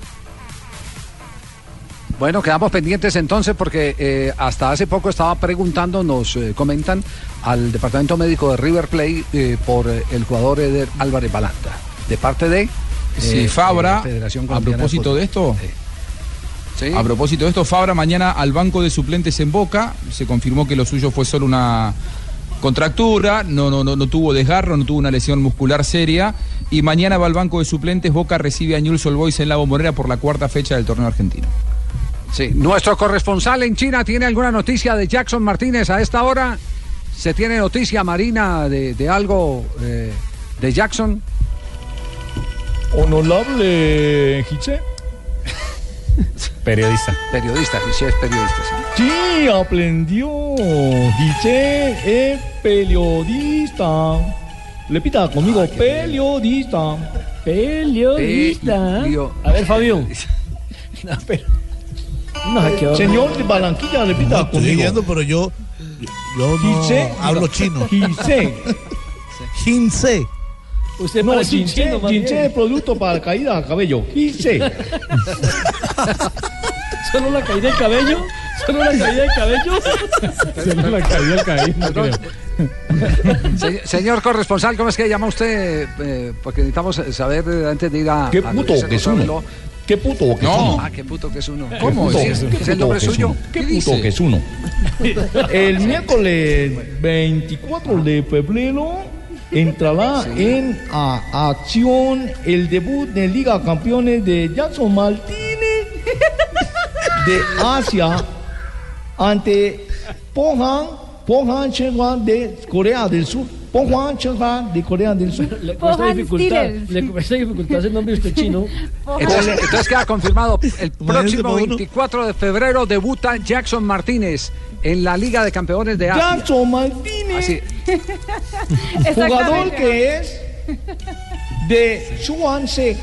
Bueno, quedamos pendientes entonces porque eh, hasta hace poco estaba preguntando, nos eh, comentan, al departamento médico de River Plate eh, por eh, el jugador Eder Álvarez Balanta. De parte de... Sí, Fabra, Federación a propósito de esto, Sí. a propósito de esto, Fabra mañana al banco de suplentes en Boca, se confirmó que lo suyo fue solo una contractura, no, no, no, no tuvo desgarro, no tuvo una lesión muscular seria, y mañana va al banco de suplentes, Boca recibe a Newell's Old Boys en la bombonera por la cuarta fecha del torneo argentino. Sí, nuestro corresponsal en China tiene alguna noticia de Jackson Martínez a esta hora. ¿Se tiene noticia, Marina, de, de algo eh, de Jackson? Honorable Hiche. Periodista. Periodista, Giselle es periodista. sí. Sí, aprendió. Hiche es periodista. Repita conmigo, periodista. Periodista. A ver, Fabio. No, pero- No. Señor de Barranquilla, repita No, estoy conmigo. leyendo, pero yo, yo no hablo chino. Hiche. Hinse. Usted No, bien. es producto para caída de cabello. Hiche. Solo la caída del cabello. Solo la caída de cabello. Solo la caída del cabello, no creo. Se- señor corresponsal, ¿cómo es que llama usted? Eh, porque necesitamos saber eh, antes de ir a. ¿Qué puto que es uno? ¿Qué puto que es No, uno? ah, qué puto que es uno. ¿Qué ¿Cómo? puto ¿Es, el nombre puto que es suyo? uno? ¿Qué puto que es uno? El miércoles 24 de febrero entrará en a- acción el debut de Liga Campeones de Jackson Martínez de Asia ante Pohang, Pohang Chengwan de Corea del Sur. Pohang Chengwan de Corea del Sur. Le cuesta dificultad. Le cuesta dificultad el nombre de usted chino. Entonces, entonces queda confirmado. El próximo para uno. 24 de febrero debuta Jackson Martínez en la Liga de Campeones de Asia. Jackson Martínez. Así. Jugador que es de Swansea.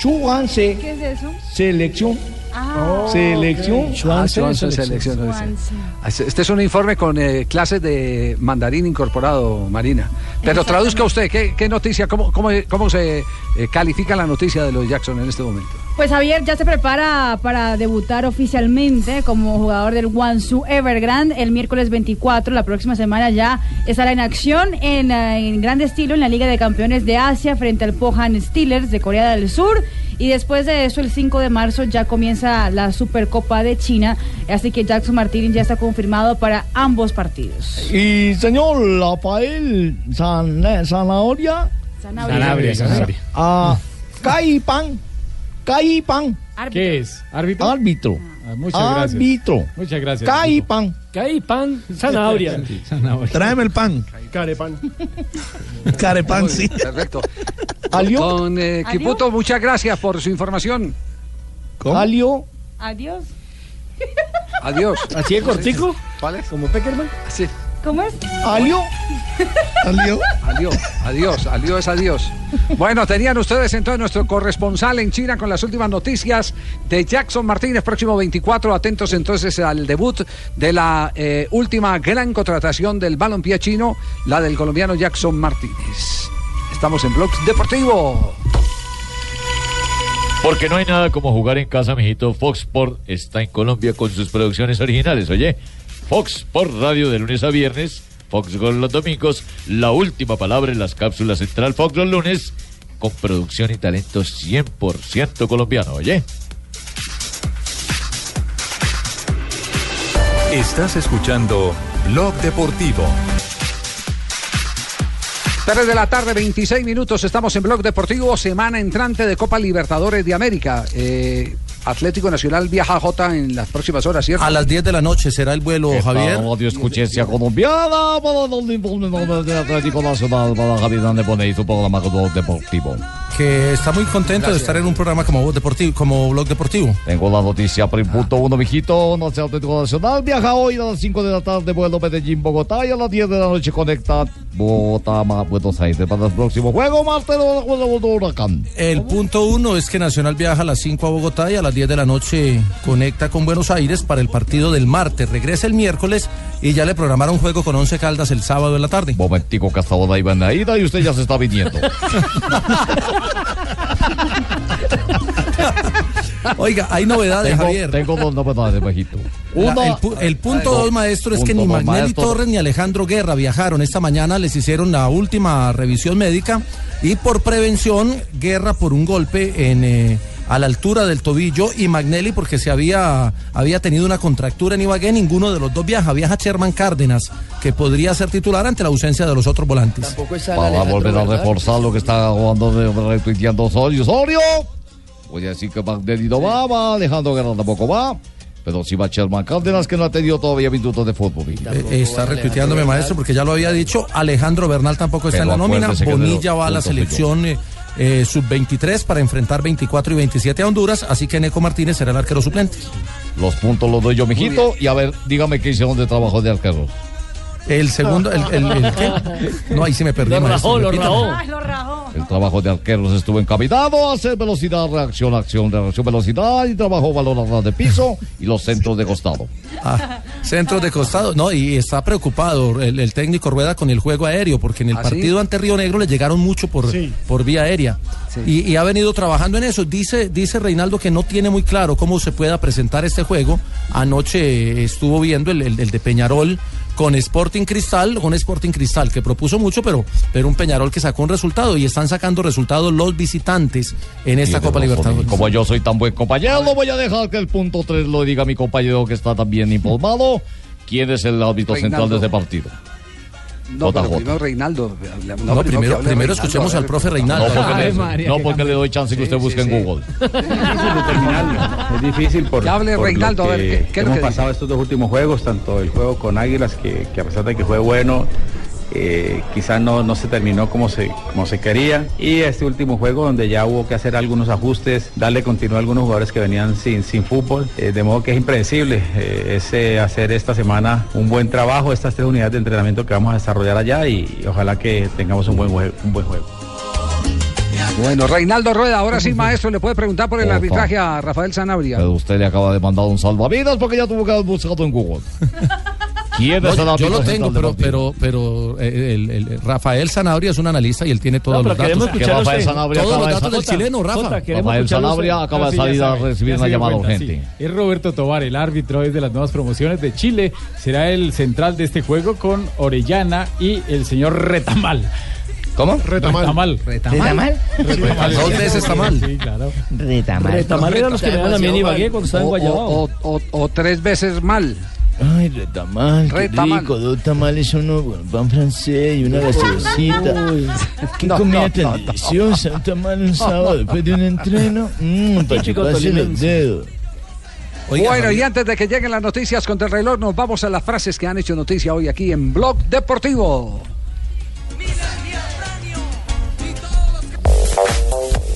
Swansea. ¿Qué es eso? Selección. Ah, Selección. Ah, Swansea selección, dice. Este es un informe con eh, clases de mandarín incorporado, Marina. Pero traduzca usted, ¿qué, qué noticia, cómo, cómo, cómo se eh, califica la noticia de los Jackson en este momento? Pues Javier ya se prepara para debutar oficialmente como jugador del Guangzhou Evergrande el miércoles 24. La próxima semana ya estará en acción en, eh, en grande estilo en la Liga de Campeones de Asia frente al Pohang Steelers de Corea del Sur. Y después de eso, el 5 de marzo ya comienza la Supercopa de China. Así que Jackson Martínez ya está confirmado para ambos partidos. Y señor Rafael San- Zanahoria. Sanabria, Sanabria. A Caipan. Caipan. ¿Qué es? ¿Árbitro? Árbitro. Ah, muchas gracias. Árbitro. Muchas gracias. Caipan. Caipan, zanahoria. Tráeme el pan. Carepan. Carepan, sí. Perfecto. Alio. Don eh, Kiputo, muchas gracias por su información. Alio. Adiós. Adiós. ¿Así de cortico? ¿Vale? ¿Como Peckerman? Sí. ¿Cómo es? Alio. Alio. Adiós, adiós, adiós, adiós. Bueno, tenían ustedes entonces nuestro corresponsal en China con las últimas noticias de Jackson Martínez, próximo 24. Atentos entonces al debut de la eh, última gran contratación del balompié chino, la del colombiano Jackson Martínez. Estamos en Blog Deportivo. Porque no hay nada como jugar en casa, mijito. Fox Sport está en Colombia con sus producciones originales. Oye, Fox Sport Radio de lunes a viernes, Fox Gol los domingos, la última palabra en las cápsulas Central Fox los lunes, con producción y talento 100% colombiano. Oye. Estás escuchando Blog Deportivo. 3 de la tarde, 26 minutos. Estamos en Blog Deportivo, semana entrante de Copa Libertadores de América. Eh, Atlético Nacional viaja a Jota en las próximas horas, ¿cierto? A las 10 de la noche será el vuelo, Javier. Radio Escuchencia Colombiana para el informe del Atlético Nacional para Javier Bonet y su programa Blog Deportivo. Que está muy contento de estar en un programa como Voz Deportivo, como Blog Deportivo. Tengo la noticia por el punto uno, mijito. Nacional Atlético Nacional viaja hoy a las 5 de la tarde, vuelo Medellín, Bogotá, y a las 10 de la noche conecta Bogotá, más Buenos Aires para el próximo juego, martes de Huracán. El punto uno es que Nacional viaja a las 5 a Bogotá y a las 10 de la noche conecta con Buenos Aires para el partido del martes. Regresa el miércoles y ya le programaron un juego con 11 caldas el sábado de la tarde. Momentico que hasta ahora iba en la ida y usted ya se está viniendo. Oiga, hay novedades, tengo, Javier. Tengo dos novedades, bajito. El, pu- el punto dos, maestro, es que ni Magnelli. Torres ni Alejandro Guerra viajaron. Esta mañana les hicieron la última revisión médica y por prevención, Guerra por un golpe en, eh, a la altura del tobillo y Magnelli porque se había, había tenido una contractura en Ibagué. Ninguno de los dos viaja. Viaja Sherman Cárdenas, que podría ser titular ante la ausencia de los otros volantes. Tampoco Para volver a reforzar lo que está jugando, retuiteando Osorio. ¡Osorio! Voy a decir que Magnelli no va, va, Alejandro Guerra tampoco va. Pero sí va Sherman Cárdenas, que no ha tenido todavía minutos de fútbol. Eh, está retuiteándome, maestro, porque ya lo había dicho. Alejandro Bernal tampoco está Pero en la nómina. Bonilla va a la selección eh, eh, sub-23 para enfrentar 24 y 27 a Honduras. Así que Neco Martínez será el arquero suplente. Los puntos los doy yo, mijito. Y a ver, dígame qué hicieron de trabajo de arqueros. El segundo, el, el- el- ¿qué? No, ahí sí me perdí. Lo maestro, rajó, lo rajó. Ay, lo rajó. El trabajo de arqueros estuvo encaminado a hacer velocidad, reacción, acción, reacción, velocidad y trabajo valor a ras de piso y los centros de costado. Ah, centros de costado. No, y está preocupado el, el técnico Rueda con el juego aéreo, porque en el ¿Ah, sí? partido ante Río Negro le llegaron mucho por, Sí. por vía aérea. Y, y ha venido trabajando en eso. Dice, dice Reinaldo que no tiene muy claro cómo se pueda presentar este juego. Anoche estuvo viendo el, el- el de Peñarol con Sporting Cristal, con Sporting Cristal que propuso mucho, pero, pero un Peñarol que sacó un resultado y están sacando resultados los visitantes en esta Copa. Libertadores. Como yo soy tan buen compañero, voy a dejar que el punto 3 lo diga mi compañero que está también informado. ¿Quién es el árbitro central de este partido? No, pero primero Reinaldo. No, que primero- primero Reinaldo, escuchemos al profe Reinaldo. No porque, Ay, le, María, no porque le doy chance que usted busque en Google. Es difícil por, Que hable por Reinaldo, lo a ver, que ¿qué- qué es lo hemos que pasado estos dos últimos juegos, tanto el juego con Águilas, que, que a pesar de que fue bueno, eh, quizás no, no se terminó como se, como se quería, y este último juego donde ya hubo que hacer algunos ajustes, darle continuidad a algunos jugadores que venían sin, sin fútbol, eh, de modo que es impredecible eh, ese hacer esta semana un buen trabajo, estas tres unidades de entrenamiento que vamos a desarrollar allá y, ojalá que tengamos un buen, un buen juego. Bueno, Reinaldo Rueda, ahora sí, maestro, le puede preguntar por el Opa. arbitraje a Rafael Sanabria. Pero usted le acaba de mandar un salvavidas porque ya tuvo que haber buscado en Google. ¿Quién No, es el yo lo tengo, pero, pero, pero eh, el, el- Rafael Sanabria es un analista y él tiene todos No, los datos. Rafael. Sanabria todos los acaba de datos del salir. chileno, Rafa. Jota, queremos Rafael escucharlo Sanabria usted. acaba de Sí, ya salir a recibir una llamada cuenta, urgente. sí. Es Roberto Tobar, el árbitro es de las nuevas promociones de Chile. Será el central de este juego con Orellana y el señor Retamal. ¿Cómo? Retamal. ¿Retamal? Retamal. Dos veces tamal. Sí, claro. Retamal. Retamal eran los que me daban a mí Ibagué cuando estaba en O- Guayabao. O, o- o tres veces mal. Ay, retamal, qué Retamal. rico, dos tamales, uno con pan francés y una gaseosita. Qué No, comida no, tan no, deliciosa, un tamal un sábado después de un entreno. Mmm, para chuparse los bueno, y antes de que lleguen las noticias contra el reloj, nos vamos a las frases que han hecho noticia hoy aquí en Blog Deportivo.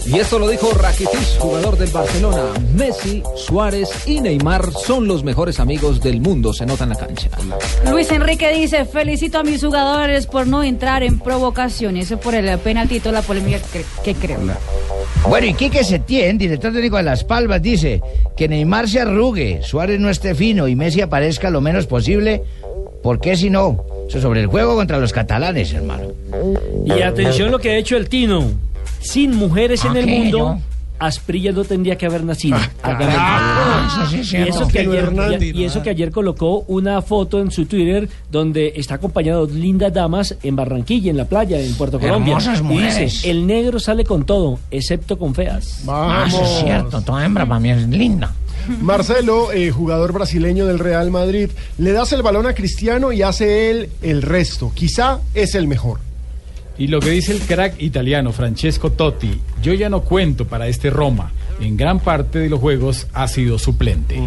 Y esto lo dijo Rakitic, jugador del Barcelona. Messi, Suárez y Neymar son los mejores amigos del mundo, se nota en la cancha. Luis Enrique dice, felicito a mis jugadores por no entrar en provocaciones. Eso por el penaltito, la polémica que, que creo. Bueno, y Quique Setién, director técnico de Las Palmas, dice que Neymar se arrugue, Suárez no esté fino y Messi aparezca lo menos posible. ¿Por qué si no? Eso sobre el juego contra los catalanes, hermano. Y atención lo que ha hecho el Tino. Sin mujeres en el mundo. Asprilla no tendría que haber nacido. Ah, favor. eso sí es y, eso que ayer, y- eso que ayer colocó una foto en su Twitter donde está acompañado de lindas damas en Barranquilla, en la playa, en Puerto Colombia. Y dice, el negro sale con todo, excepto con feas. Ah, eso es cierto, toda hembra para mí es linda. Marcelo, eh, jugador brasileño del Real Madrid, le das el balón a Cristiano y hace él el resto. Quizá es el mejor. Y lo que dice el crack italiano Francesco Totti, yo ya no cuento para este Roma. En gran parte de los juegos ha sido suplente.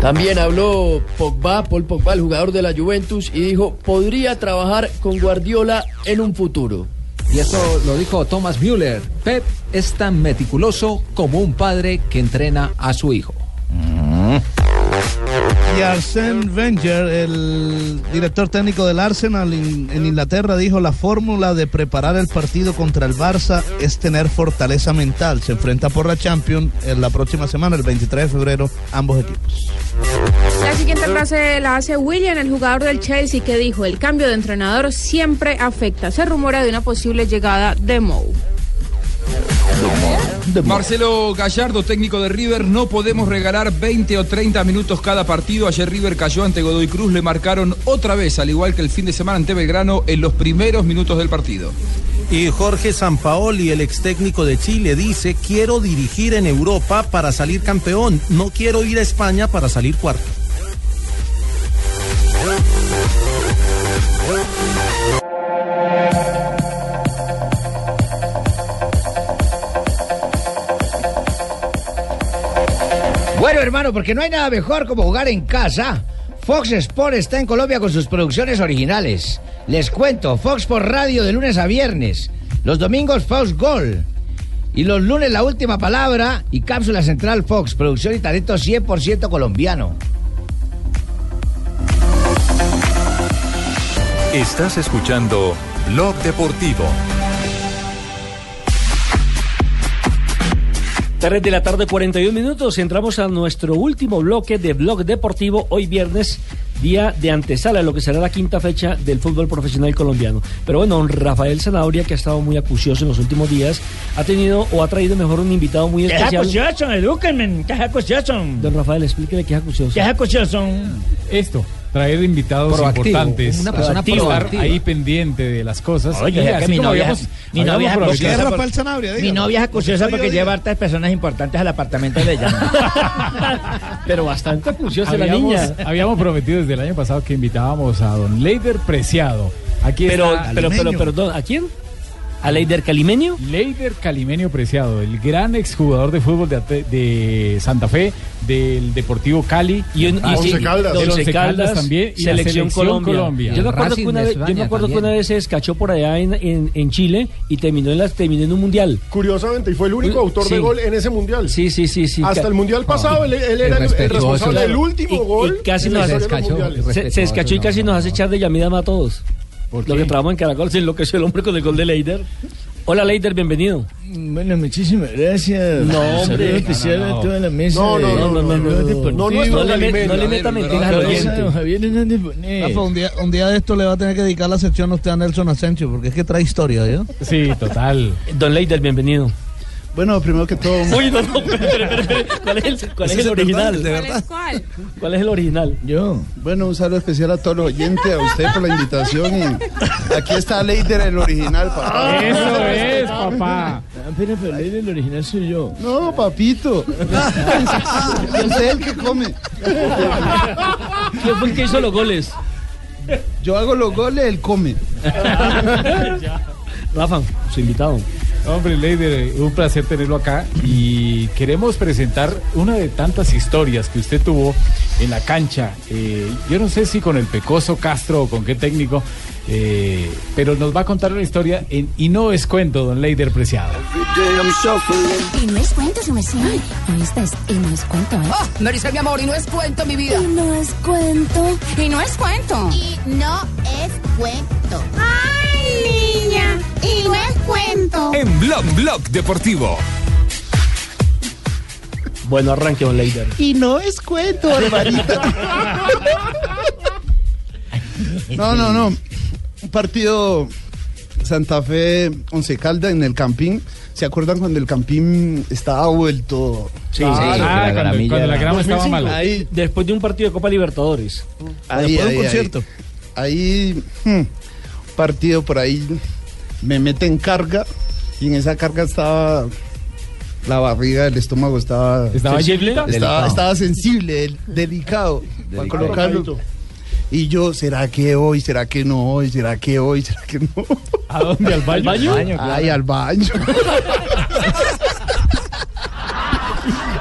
También habló Pogba, Paul Pogba, el jugador de la Juventus, y dijo, podría trabajar con Guardiola en un futuro. Y esto lo dijo Thomas Müller. Pep es tan meticuloso como un padre que entrena a su hijo. Y Arsène Wenger, el director técnico del Arsenal en, Inglaterra, dijo la fórmula de preparar el partido contra el Barça es tener fortaleza mental. Se enfrenta por la Champions en la próxima semana, el 23 de febrero, ambos equipos. La siguiente frase la hace William, el jugador del Chelsea, que dijo, el cambio de entrenador siempre afecta. Se rumora de una posible llegada de Mou. Marcelo Gallardo, técnico de River, no podemos regalar 20 o 30 minutos cada partido. Ayer River cayó ante Godoy Cruz, le marcaron otra vez, al igual que el fin de semana ante Belgrano, en los primeros minutos del partido. Y Jorge Sampaoli, el ex técnico de Chile, dice, quiero dirigir en Europa para salir campeón, no quiero ir a España para salir cuarto. Hermano, porque no hay nada mejor como jugar en casa. Fox Sport está en Colombia con sus producciones originales. Les cuento, Fox por radio de lunes a viernes. Los domingos Fox Gol. Y los lunes la última palabra y cápsula central Fox, producción y talento 100% colombiano. Estás escuchando Blog Deportivo. 3 de la tarde, 41 minutos. Entramos a nuestro último bloque de Blog Deportivo, hoy viernes día de antesala de lo que será la quinta fecha del fútbol profesional colombiano. Pero bueno, don Rafael Zanabria, que ha estado muy acucioso en los últimos días, ha tenido o ha traído mejor un invitado muy ¿Qué es especial. acucioso? Edúquenme. ¿Qué es acucioso? Don Rafael, explíquele qué es acucioso. ¿Qué es acucioso? Esto, traer invitados Proactivo, importantes, una persona estar proactiva. ahí pendiente de las cosas. Oye, que mi novia, habíamos- mi novia es Rafael Sanabria, Mi novia es acuciosa Porque estoy lleva hartas personas importantes al apartamento de ella. Pero bastante acuciosa la habíamos, niña. habíamos prometido desde el año pasado que invitábamos a don Leider Preciado. Aquí Pero, está pero, pero, perdón, ¿a quién? ¿A Leider Calimenio? Leider Calimenio Preciado, el gran exjugador de fútbol de, de Santa Fe, del Deportivo Cali, Y, un- y Ah, del Once Caldas también, y la selección, Colombia. Yo me acuerdo, que una, vez, yo me acuerdo que una vez se descachó por allá en, en, en Chile y terminó en, la, terminó en un mundial. Curiosamente, y fue el único autor de gol en ese mundial. Sí, sí, sí, sí. Hasta el mundial pasado, él, él era el, el responsable del último Y- gol. y casi en la nos de los mundiales. se, se descachó y casi nos hace echar de llamida a todos. Lo que trabajamos en Caracol se enloqueció el hombre con el gol de Leider. Hola Leider, bienvenido. Bueno, muchísimas gracias. No, hombre. Saludo especial No, no, no. a toda la mesa. No, no, no, no, no, no, le met- no le meta mentiras al oyente. Javier Hernández Bonet. Un día, un día de esto le va a tener que dedicar la sección a usted a Nelson Asensio, porque es que trae historia, ¿yo? Sí, total. Don Leider, bienvenido. Bueno, primero que todo... Uy, no, no, espere, espere, espere. ¿Cuál es el, cuál es el es original? de verdad. ¿Cuál? ¿Cuál es el original? Yo. Bueno, un saludo especial a todos los oyentes, a usted por la invitación. Y aquí está Leider, el original, papá. Eso es, papá. Ah, Pero, pero Leider, el original soy yo. No, papito. Yo sé el que come. ¿Quién fue el que hizo los goles? Yo hago los goles, él come. Rafa, su invitado. Hombre, Leider, un placer tenerlo acá y queremos presentar una de tantas historias que usted tuvo en la cancha. Eh, yo no sé si con el Pecoso Castro o con qué técnico, eh, pero nos va a contar una historia en Y no es cuento, don Leider Preciado. Y no es cuento, su merced. ¿Oíste? Y no es cuento, ¿eh? Oh, Marisa, mi amor, y no es cuento, mi vida. Y no es cuento. Y no es cuento. Y no es cuento. ¡Ay, niña! Y no es cuento. En Blog Blog Deportivo. Bueno, arranque, don Leider. Y no es cuento, Barbarita. No, no, no. Un partido Santa Fe Once Calda en el Campín. ¿Se acuerdan cuando el Campín estaba vuelto? Sí, Claro. sí, Ah, cuando, cuando la grama estaba 2005. mala. Ahí, Después de un partido de Copa Libertadores. ahí, Después de un ahí, concierto. Ahí, hmm, partido por ahí, me mete en carga y en esa carga estaba la barriga del estómago estaba ¿Estaba ¿Sensible? estaba, Delicado. estaba sensible, del- delicado, para colocarlo. Y yo, ¿será que hoy? ¿Será que no hoy? ¿Será que hoy? ¿Será que no? ¿A dónde? ¿Al baño? baño? Ay, al baño.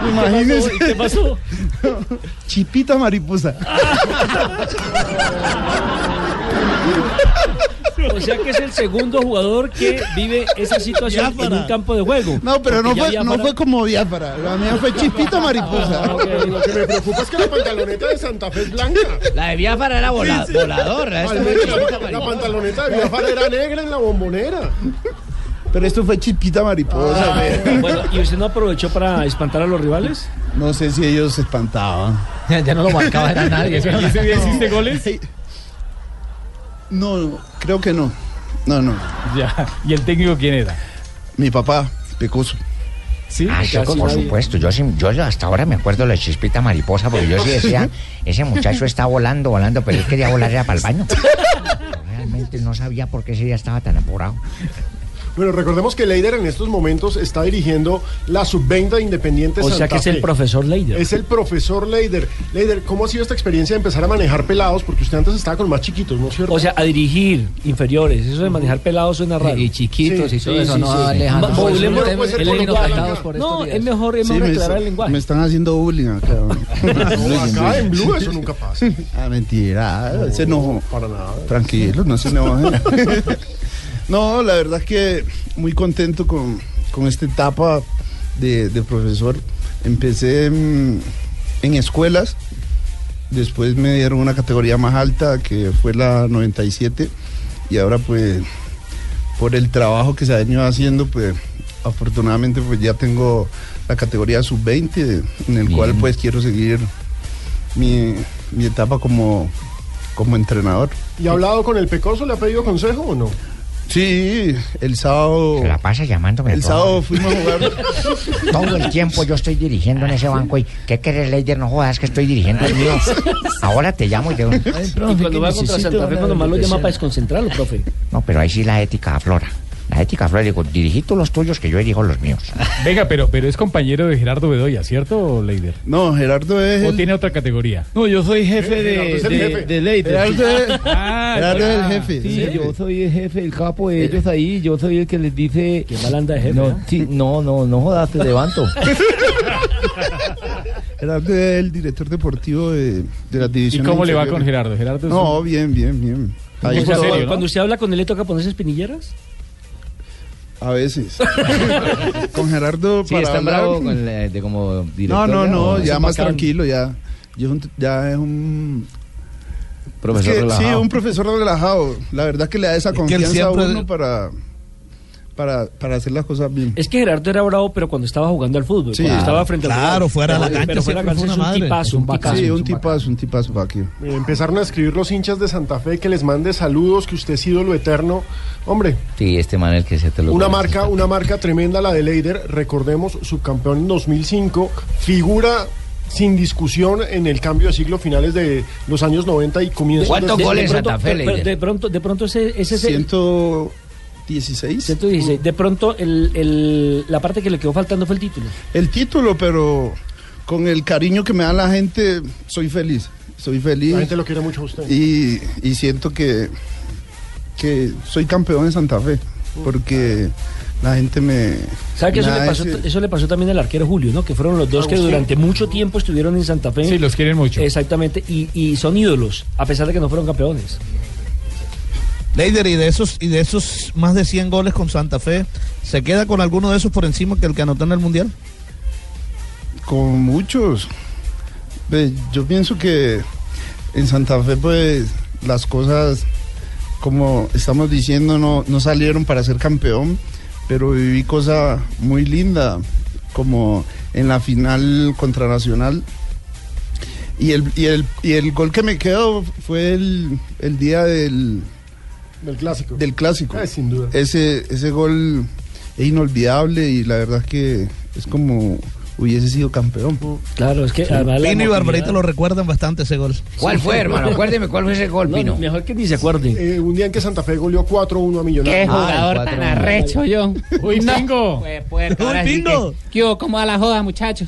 Imagínese. ¿Qué pasó? Chipita mariposa. O sea que es el segundo jugador que vive esa situación en Biafara. un campo de juego. No, pero no fue, no fue como Biafara. La mía fue chispita mariposa. Ah. Lo que me preocupa es que la pantaloneta de Santa Fe es blanca. La de Biafara era vola- voladora. esta fue menos chispita la, pantaloneta de Biafara era negra en la bombonera. Pero esto fue chispita mariposa. Ah, bueno, ¿y usted no aprovechó para espantar a los rivales? No sé si ellos se espantaban. Ya no lo marcaba era nadie. ¿Y ese día hiciste goles? No, no, creo que no. No, no. Ya. ¿Y el técnico quién era? Mi papá, Pecoso. Sí, Ah, yo, por supuesto, yo, sí- yo hasta ahora me acuerdo de la chispita mariposa, porque yo sí decía, ese muchacho está volando, volando, pero él quería volar era para el baño. Realmente no sabía por qué ese día estaba tan apurado. Bueno, recordemos que Leider en estos momentos está dirigiendo la sub-20 de Independiente O Santa sea que es el Fe. profesor Leider. Es el profesor Leider. Leider, ¿cómo ha sido esta experiencia de empezar a manejar pelados? Porque usted antes estaba con más chiquitos, ¿no es cierto? O sea, a dirigir inferiores. Eso de manejar pelados suena raro. Y chiquitos Sí, y todo sí, eso, sí, no, sí. Alejandro. Por No, estos días. es mejor, es mejor me, aclarar el lenguaje. me están haciendo bullying acá. No, acá en Blue eso nunca pasa. Ah, mentira. ese no. Para nada. Tranquilo, no se enojen. no, la verdad es que muy contento con, con esta etapa de, de profesor. Empecé en escuelas, después me dieron una categoría más alta que fue la 97 y ahora pues por el trabajo que se ha venido haciendo pues afortunadamente pues ya tengo la categoría sub-20 en el cual pues quiero seguir mi, mi etapa como como entrenador. ¿Y ha hablado con el Pecoso? ¿Le ha pedido consejo o no? Sí, el sábado. Se la pasa llamándome. El sábado fuimos a jugar. Todo el tiempo yo estoy dirigiendo en ese banco y ¿qué querés, Leider? No jodas que estoy dirigiendo el mío. Ahora te llamo y te... y cuando va contra Santa Fe, cuando más lo llama para desconcentrarlo, profe. No, pero ahí sí la ética aflora. La ética. Digo, dirigí tú los tuyos que yo dirijo los míos. Venga, pero, pero es compañero de Gerardo Bedoya, ¿cierto, Leider? No, Gerardo es. ¿O el- tiene otra categoría? No, yo soy jefe de, el de, jefe. de Leiter. Gerardo es- Ah, Gerardo es el jefe. Sí, Sí. yo soy el jefe, el capo de ellos ahí. Yo soy el que les dice. Que mal anda de jefe. No, ¿no? sí, no, no, no jodas, te levanto. Gerardo es el director deportivo de, de las ¿Y divisiones. cómo le va con Gerardo? Gerardo No, un- bien, bien, bien. Ahí O sea, todo- cuando- Cuando usted habla con él, ¿le toca ponerse espinilleras? A veces. con Gerardo Sí, para está hablar- bravo con el, de como No, director. no, no, Es ya más bacán. tranquilo, ya. Ya es un, ya es un Profesor es que, relajado. Sí, un profesor relajado. La verdad que le da esa Es que él confianza siempre- a uno para, para, para hacer las cosas bien. Es que Gerardo era bravo, pero cuando estaba jugando al fútbol, Sí. cuando estaba Claro, frente al claro, fuera de la cancha Pero fuera de la cancha es un madre. tipazo, un tipazo. Sí, un tipazo, un tipazo. Eh, Empezaron a escribir los hinchas de Santa Fe que les mande saludos, que usted es ídolo eterno. Hombre, Sí, este man el que se te lo una marca, una marca tremenda la de Leider, recordemos, subcampeón en 2005, figura sin discusión en el cambio de siglo finales de los años 90 y comienzos De- de, de- de pronto- pero- De pronto, de pronto ese, ese es el- 116. 116. De pronto el, el- la parte que le quedó faltando fue el título. El título, pero con el cariño que me da la gente, soy feliz. Soy feliz. La gente lo quiere mucho a usted. Y, y siento que, que soy campeón en Santa Fe. Porque la gente me. ¿Sabe que eso le, pasó, ese- eso le pasó también al arquero Julio, ¿no? Que fueron los dos que durante mucho tiempo estuvieron en Santa Fe. Sí, los quieren mucho. Exactamente, y, y son ídolos, a pesar de que no fueron campeones. Leider, y de esos y de esos más de 100 goles con Santa Fe, ¿se queda con alguno de esos por encima que el que anotó en el Mundial? Con muchos. Yo pienso que en Santa Fe, pues, las cosas, como estamos diciendo, no, no salieron para ser campeón, pero viví cosa muy linda, como en la final contra Nacional. Y el, y el, y el gol que me quedó fue el, el día del, del clásico. del clásico. Eh, sin duda. Ese, ese gol es inolvidable y la verdad que es como hubiese sido campeón. Claro, es que Sí. Pino y Barbarita lo recuerdan bastante ese gol. ¿Cuál fue, hermano? Acuérdeme cuál fue ese gol, No, Pino. mejor que ni se acuerden. Eh, un día en que Santa Fe goleó 4-1 a Millonarios. Qué jugador tan arrecho yo. Uy, Pingo. puerco, Uy, Pingo. que- ¿Qué hubo? ¿Cómo va la joda, muchachos?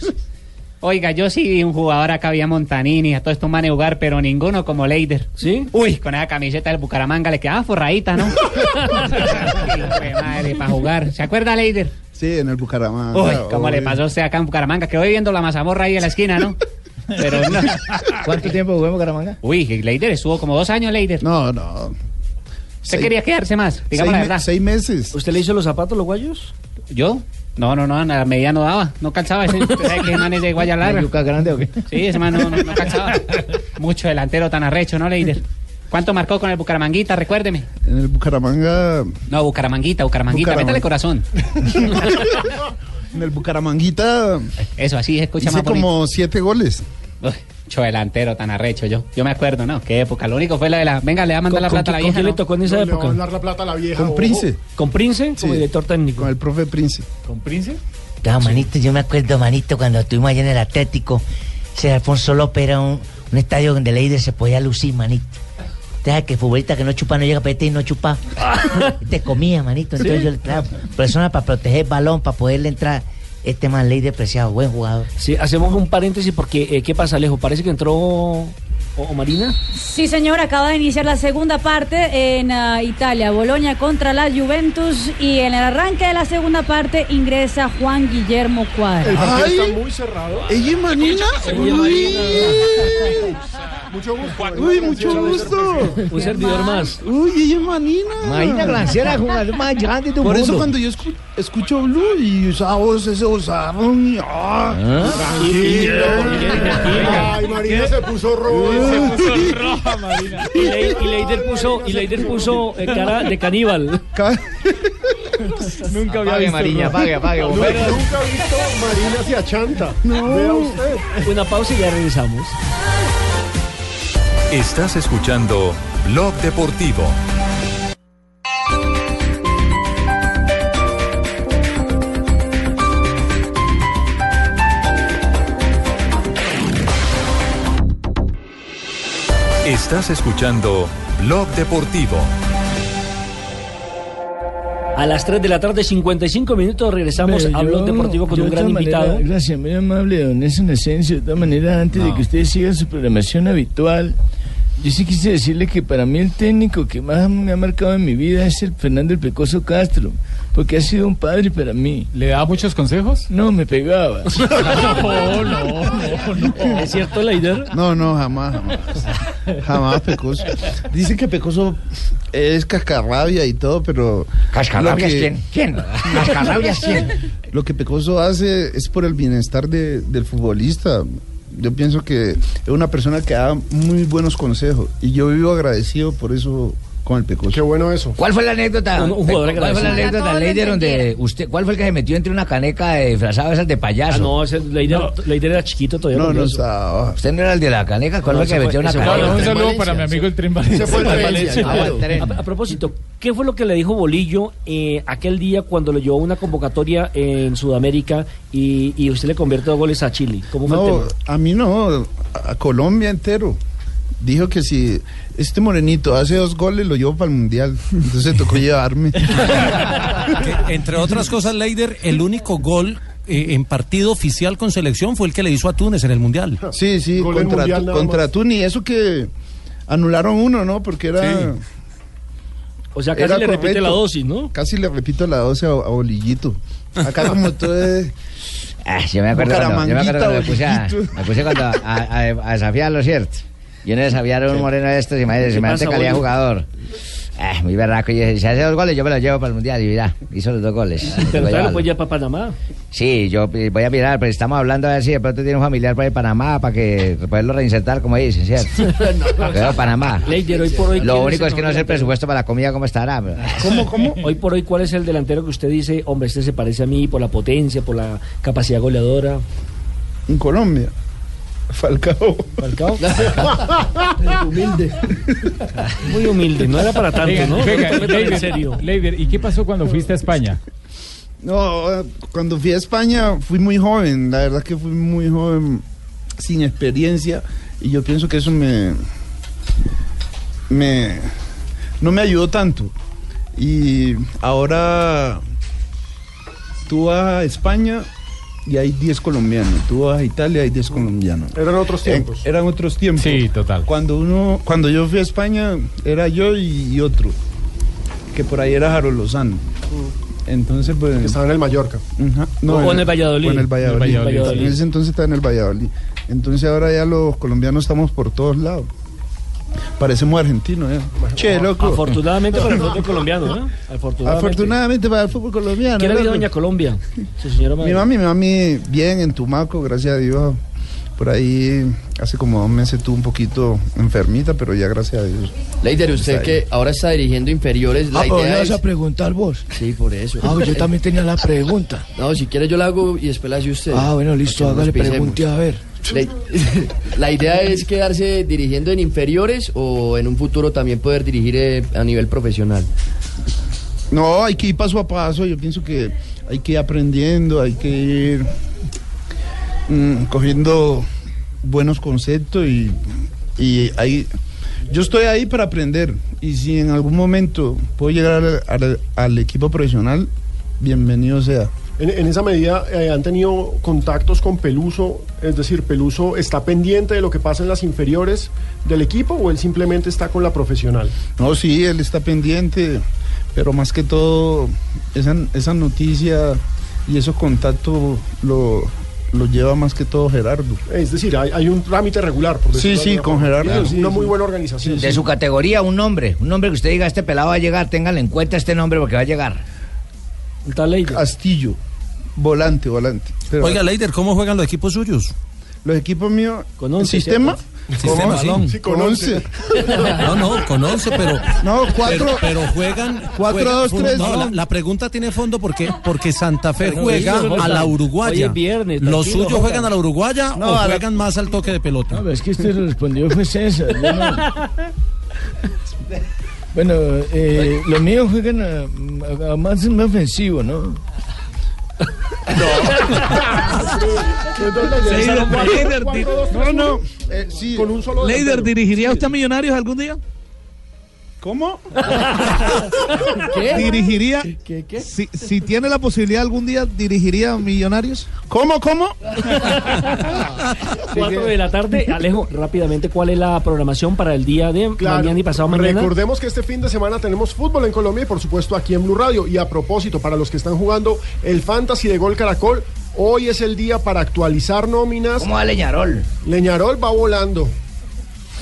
Oiga, yo sí vi un jugador acá, había Montanini, a todo esto man jugar, pero ninguno como Leider. ¿Sí? Uy, con esa camiseta del Bucaramanga le quedaba forradita, ¿no? Madre, para jugar. ¿Se acuerda, Leider? Sí, en el Bucaramanga. Uy, ¿cómo le pasó a usted acá en Bucaramanga? Quedó viendo la mazamorra ahí en la esquina, ¿no? Pero no. ¿Cuánto tiempo jugó en Bucaramanga? Uy, Leider estuvo como dos años, Leider. No, no. ¿Usted Seis- quería quedarse más? Digamos la seis me- verdad. Seis meses. ¿Usted le hizo los zapatos los guayos? ¿Yo? No, no, no, a la medida no daba, no calzaba. Ese, ¿usted sabe que ese man es de guaya larga. ¿Yuca grande o qué? Sí, ese man no, no, no calzaba. Mucho delantero tan arrecho, ¿no, Leider? ¿Cuánto marcó con el Bucaramanguita? Recuérdeme. En el Bucaramanga. No, Bucaramanguita, Bucaramanguita. Bucaramanga. Métale corazón. En el Bucaramanguita. Eso, así se escucha hice más bonito. como siete goles. Uy, mucho delantero tan arrecho yo. Yo me acuerdo, ¿no? Qué época. Lo único fue la de la... Venga, le va a mandar la ¿Con- plata a la con vieja, quién le ¿no? tocó en esa No, le va a época? la plata a la vieja. Con ojo. Prince. ¿Con Prince? Como Sí. director técnico. Con el profe Prince. ¿Con Prince? No, manito, yo me acuerdo, manito, cuando estuvimos allá en el Atlético, ese Alfonso López era un, un estadio donde Leider se podía lucir, manito. Deja que futbolista que no chupa no llega a pete y no chupa. Te comía, manito. Entonces ¿Sí? yo le traía persona para proteger el balón, para poderle entrar. Este man Leider preciado, buen jugador. Sí, hacemos un paréntesis porque, eh, ¿qué pasa, Alejo? Parece que entró o, o Marina. Sí, señor, acaba de iniciar la segunda parte en ah, Italia, Boloña contra la Juventus y en el arranque de la segunda parte ingresa Juan Guillermo El Cuadra. partido Ay. está muy cerrado. ¿Ella es Marina? Uy. Mucho gusto. Uy, mucho gusto. Un servidor más. Uy, ella es Marina. Marina Glanciera, jugador más grande del Por eso cuando yo escu- escucho Blue y esa voz, ese osaron, ah, Tranquilo. Ay, Marina se puso roja. Se puso roja, Marina. Y, Le- y Leider puso, y Leider puso eh, cara de caníbal. ca- Nunca había Apague, visto. Apague, apague. Bombero. nunca he visto Marina hacia chanta. Vea usted. Una pausa y ya regresamos. Estás escuchando Blog Deportivo. Estás escuchando Blog Deportivo. A las 3 de la tarde, 55 minutos, regresamos Pero a Blog Deportivo con un gran invitado. Gracias, muy amable, don Nelson Asensio. De todas maneras, antes de que usted siga su programación habitual, yo sí quise decirle que para mí el técnico que más me ha marcado en mi vida es el Fernando el Pecoso Castro, porque ha sido un padre para mí. ¿Le daba muchos consejos? No, me pegaba. no, no, no. ¿Es cierto, Leider? No, no, jamás, jamás. Jamás Pecoso. Dicen que Pecoso es cascarrabia y todo, pero. ¿Cascarrabias lo que- quién? ¿Quién? ¿Cascarrabias quién? Lo que Pecoso hace es por el bienestar de- del futbolista. Yo pienso que es una persona que da muy buenos consejos y yo vivo agradecido por eso con el Pecoso. Qué bueno eso. ¿Cuál fue la anécdota? Un- un jugador ¿Cuál fue la anécdota, Leider, donde usted, cuál fue el que se metió entre una caneca de disfrazado esas de payaso? Ah, no, ese Leider, Leider era chiquito todavía. No, no estaba. ¿Usted no era el de la caneca? ¿Cuál No, fue el que se metió en una caneca? Un saludo para mi amigo el Tren Valencia. Ese fue el tren. Valencia. Ah, a, a propósito, ¿qué fue lo que le dijo Bolillo eh, aquel día cuando le llevó una convocatoria en Sudamérica y, y usted le convierte dos goles a Chile? ¿Cómo fue el tema? a mí no, a Colombia entero. Dijo que si este morenito hace dos goles, lo llevo para el mundial. Entonces tocó llevarme. Que, entre otras cosas, Leider, el único gol eh, en partido oficial con selección fue el que le hizo a Túnez en el Mundial. Sí, sí, Gol contra, mundial Tu- nada contra. Tuni. Eso que anularon uno, ¿no? Porque era. Sí. O sea, casi era le repite correcto. la dosis, ¿no? Casi le repito la dosis a, a Bolillito. Acá como todo es. Ah, yo me acuerdo cuando, yo me, acuerdo cuando me puse, a, Bolillito. me puse cuando a, a- a desafiarlo, ¿cierto? Yo no desafiar a un moreno de estos, imagínese, ¿Qué semejante pasa, calidad jugador. Ah, muy berraco. Y dije, si hace dos goles, yo me los llevo para el mundial. Y mira, hizo los dos goles. Pero a llevarlo. pues ya para Panamá. Sí, yo voy a mirar, pero estamos hablando a ver si de pronto tiene un familiar por ahí en Panamá para que poderlo reinsertar, como dicen, ¿cierto? Pero Panamá. Leider, hoy por hoy, Lo ¿quién único es que no sé el presupuesto para la comida, cómo estará. pero- ¿Cómo, cómo? Hoy por hoy, ¿cuál es el delantero que usted dice, hombre, este se parece a mí por la potencia, por la capacidad goleadora? En Colombia. Falcao. Falcao. Humilde. Muy humilde, no era para tanto, Venga, ¿no? venga, en serio. Leider, ¿y qué pasó cuando fuiste a España? No, cuando fui a España fui muy joven. La verdad que fui muy joven, sin experiencia. Y yo pienso que eso me. me no me ayudó tanto. Y ahora tú vas a España y hay 10 colombianos. Tú vas a Italia y hay 10 colombianos. Eran otros tiempos. Eh, eran otros tiempos. Sí, total. Cuando uno, cuando yo fui a España, era yo y, y otro. Que por ahí era Harold Lozano. Entonces, pues. Que estaba en el Mallorca. Ajá. O en el Valladolid. o en el Valladolid. En el Valladolid. En ese entonces estaba en el Valladolid. Entonces ahora ya los colombianos estamos por todos lados. Parecemos argentinos, ¿eh? Che, loco. Afortunadamente para el fútbol colombiano, ¿no? Afortunadamente. Afortunadamente para el fútbol colombiano. ¿Qué le. Doña Colombia? Su señora Mi madre. mami, mi mami, bien en Tumaco, gracias a Dios. Por ahí hace como dos meses estuvo un poquito enfermita, pero ya gracias a Dios. Leider, usted Está que ahora está dirigiendo inferiores, la Ah, pero idea vas es... a preguntar vos. Sí, por eso. Ah, yo también tenía la pregunta. No, si quiere yo la hago y después la hace usted. Ah, bueno, listo, hágale, pregunte a ver. La, idea es quedarse dirigiendo en inferiores o en un futuro también poder dirigir eh, a nivel profesional. No, hay que ir paso a paso. Yo pienso que hay que ir aprendiendo, hay que ir mm, cogiendo buenos conceptos y, y ahí. Yo estoy ahí para aprender y si en algún momento puedo llegar al equipo profesional, bienvenido sea. En, en esa medida eh, han tenido contactos con Peluso, es decir, Peluso está pendiente de lo que pasa en las inferiores del equipo o él simplemente está con la profesional. No, sí, él está pendiente, pero más que todo, esa, esa noticia y esos contactos lo, lo lleva más que todo Gerardo. Es decir, hay, hay un trámite regular. Por Sí, sí, con forma. Gerardo, sí, una sí. muy buena organización. De su categoría, un nombre. Un nombre que usted diga, este pelado va a llegar, téngale en cuenta este nombre porque va a llegar. Castillo, volante, volante. Pero- Oiga, Leider, ¿cómo juegan los equipos suyos? Los equipos míos, Con el once, sistema, Sistema, sí. Sí, con 11. No, no, con 11, pero. No, cuatro- Pero, pero juegan. Cuatro, juegan- dos, tres. No, la, la pregunta tiene fondo porque, porque Santa Fe Pero juega no a la está- uruguaya. Hoy viernes, ¿Los suyos juegan a la uruguaya No, o a la- juegan más al toque de pelota? No, es que este respondió fue César. no. Bueno, eh, los míos juegan a, a- a más, más ofensivo, ¿no? Di- No, no. eh, sí. Con un solo Leider. ¿dirigiría usted a Millonarios algún día? ¿Cómo? ¿Qué? ¿Dirigiría? ¿Qué, qué? Si, si tiene la posibilidad algún día, ¿dirigiría a Millonarios? ¿Cómo, cómo? Cuatro de la tarde. Alejo, rápidamente, ¿cuál es la programación para el día de Claro. mañana y pasado mañana? Recordemos que este fin de semana tenemos fútbol en Colombia y por supuesto aquí en Blue Radio. Y a propósito, para los que están jugando el Fantasy de Gol Caracol, hoy es el día para actualizar nóminas. ¿Cómo va Leñarol? Leñarol va volando.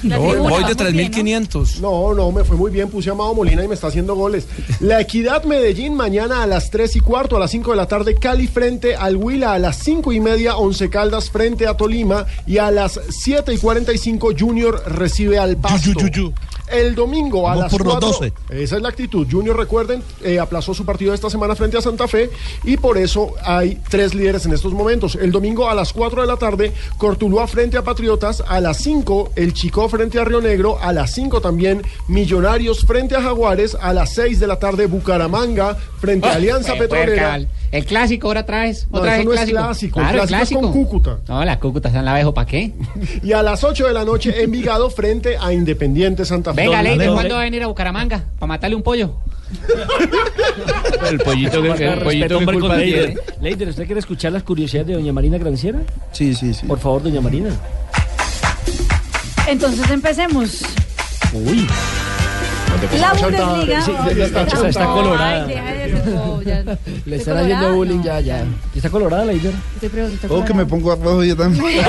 La Voy, de muy bien, ¿no? 3.500. No, no, me fue muy bien. Puse a Amado Molina y me está haciendo goles. La Equidad Medellín mañana a las 3 y cuarto, a las 5 de la tarde. Cali frente al Huila a las 5 y media. Once Caldas frente a Tolima. Y a las 7 y 45 Junior recibe al Pasto. yu, yu. El domingo a Vamos las por los 4. 12. Esa es la actitud. Junior, recuerden, eh, aplazó su partido esta semana frente a Santa Fe y por eso hay tres líderes en estos momentos. El domingo a las 4 de la tarde, Cortuluá frente a Patriotas. A las 5, el Chico frente a Río Negro. A las 5 también, Millonarios frente a Jaguares. A las 6 de la tarde, Bucaramanga frente a Alianza Pues, Petrolera. puerca, El clásico ahora traes. No, Otra eso vez no el es clásico. clásico, el Claro, el clásico es con clásico. Cúcuta. No, la Cúcuta en la Abejo, ¿para qué? Y a las 8 de la noche, Envigado frente a Independiente Santa Fe. Venga, Leider. ¿cuándo va a venir a Bucaramanga? Para matarle un pollo. El pollito que, el pollito que culpa tiene. Leider. Leider, ¿usted quiere escuchar las curiosidades de doña Marina Granciera? Sí, sí, sí. Por favor, doña Marina. Entonces empecemos. Uy. La Bundesliga. Sí, ya está, está, está colorada. Ay, deja de hacer- oh, ya. Le Estoy están haciendo bullying no. ya, ya. ¿Está colorada, Leider? Estoy preguntando, Oh, que me pongo rojo yo también.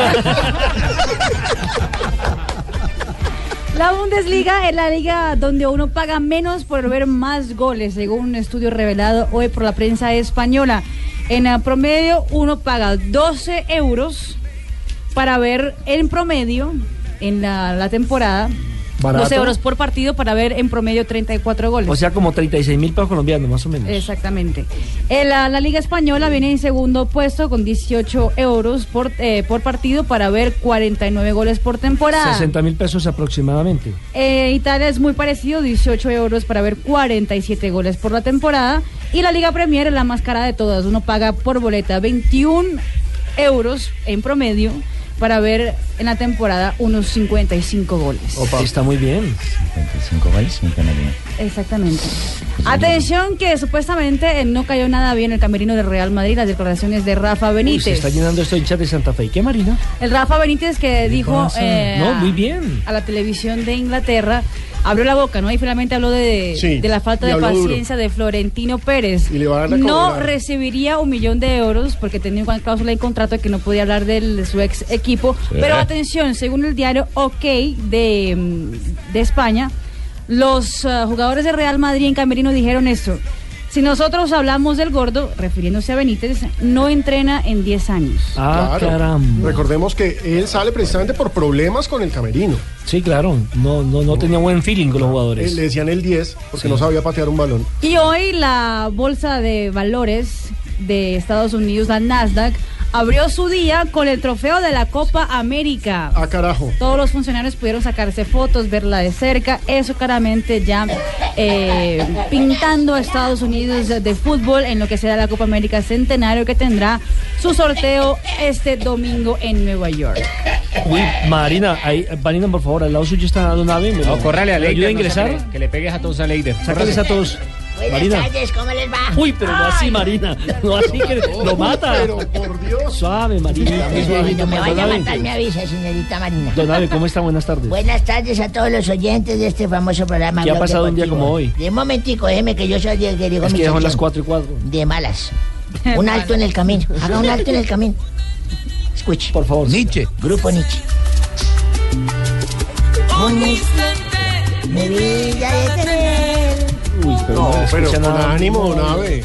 La Bundesliga es la liga donde uno paga menos por ver más goles, según un estudio revelado hoy por la prensa española. En eh, promedio, uno paga 12 euros para ver en promedio, en la, la temporada, Barato. 12 euros por partido para ver en promedio 34 goles. O sea, como 36 mil pesos colombianos, más o menos. Exactamente. Eh, la, la Liga Española viene en segundo puesto con 18 euros por, eh, por partido para ver 49 goles por temporada. 60 mil pesos aproximadamente. Eh, Italia es muy parecido, 18 euros para ver 47 goles por la temporada. Y la Liga Premier es la más cara de todas. Uno paga por boleta 21 euros en promedio para ver en la temporada unos 55 goles. Está muy bien. 55 goles, mi canario. Exactamente. Atención que supuestamente eh, no cayó nada bien el camerino del Real Madrid, las declaraciones de Rafa Uy, se Benítez. está llenando esto de hinchas de Santa Fe. ¿Y qué, Marina? El Rafa Benítez que dijo eh, No, muy bien. a la televisión de Inglaterra, abrió la boca, ¿no? Y finalmente habló de, Sí, de la falta de duro. paciencia de Florentino Pérez. Y le va a dar la No recibiría un millón de euros porque tenía una cláusula en contrato de que no podía hablar del- de su ex equipo. Pero atención, según el diario OK de, mm, de España, los ah, jugadores de Real Madrid en Camerino dijeron esto. Si nosotros hablamos del gordo, refiriéndose a Benítez, no entrena en 10 años. Ah, Claro. caramba. Recordemos que él sale precisamente por problemas con el camerino. Sí, claro. No, no, no tenía buen feeling con los Eh, jugadores. Le decían el 10 porque no sabía patear un balón. Y hoy la bolsa de valores de Estados Unidos, la Nasdaq, abrió su día con el trofeo de la Copa América. Ah, carajo. Todos los funcionarios pudieron sacarse fotos, verla de cerca. Eso claramente ya eh, pintando a Estados Unidos de fútbol en lo que será la Copa América Centenario que tendrá su sorteo este domingo en Nueva York. Uy, Marina, ahí, Marina, por favor, al lado suyo está Don. ¿Me No, córrale a ¿me Leider. ayuda a ingresar? que, le, que le pegues a todos a Leider. Sácales a todos. Buenas Marina. tardes, ¿cómo les va? Uy, pero no así, Marina. No así que lo mata. Pero por Dios. Suave, Marina. Cuando me vaya a Don matar, me avisa, señorita Marina. Don Ave, ¿cómo está? Buenas tardes. Buenas tardes a todos los oyentes de este famoso programa. ¿Qué ha pasado un día como hoy? De un momentico, déjeme que yo soy el que digo Es mi que son las sección. 4 y 4. De malas. Un alto en el camino. Haga un alto en el camino. Escuche. Por favor. Nietzsche. Grupo Nietzsche. Un instante me vi ya detener. Pero No, no, pero con nada. ánimo, Don Ave.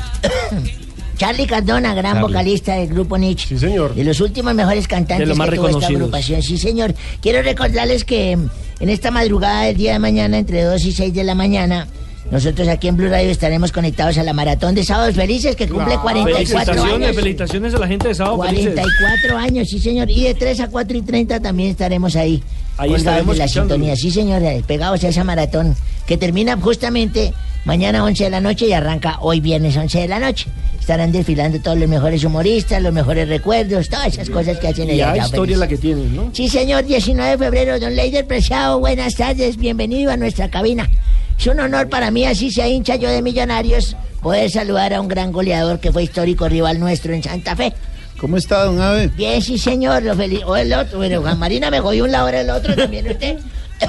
Charlie Cardona, gran Charlie. vocalista del grupo Nietzsche. Sí, señor. De los últimos mejores cantantes De los más que tuvo esta agrupación. Sí, señor. Quiero recordarles que mm, en esta madrugada del día de mañana, entre 2 y 6 de la mañana, nosotros aquí en Blue Radio estaremos conectados a la Maratón de Sábados Felices que cumple 44 Felicitaciones, años. felicitaciones a la gente de Sábado Felices. 44 años, sí señor. Y de 3 a 4 y 30 también estaremos ahí. Ahí estaremos la sintonía, sí señor, eh, pegados a esa maratón que termina justamente mañana 11 de la noche y arranca hoy viernes 11 de la noche. Estarán desfilando todos los mejores humoristas, los mejores recuerdos, todas esas cosas que hacen allá. ya historia la que tienes, ¿no? Sí, señor, 19 de febrero, don Leider Preciado, buenas tardes, bienvenido a nuestra cabina. Es un honor para mí, así sea hincha yo de millonarios, poder saludar a un gran goleador que fue histórico rival nuestro en Santa Fe. ¿Cómo está, don Ave? Bien, sí, señor, lo feliz. O el otro, bueno, Juan Marina me jodió un lado, ahora el otro también usted.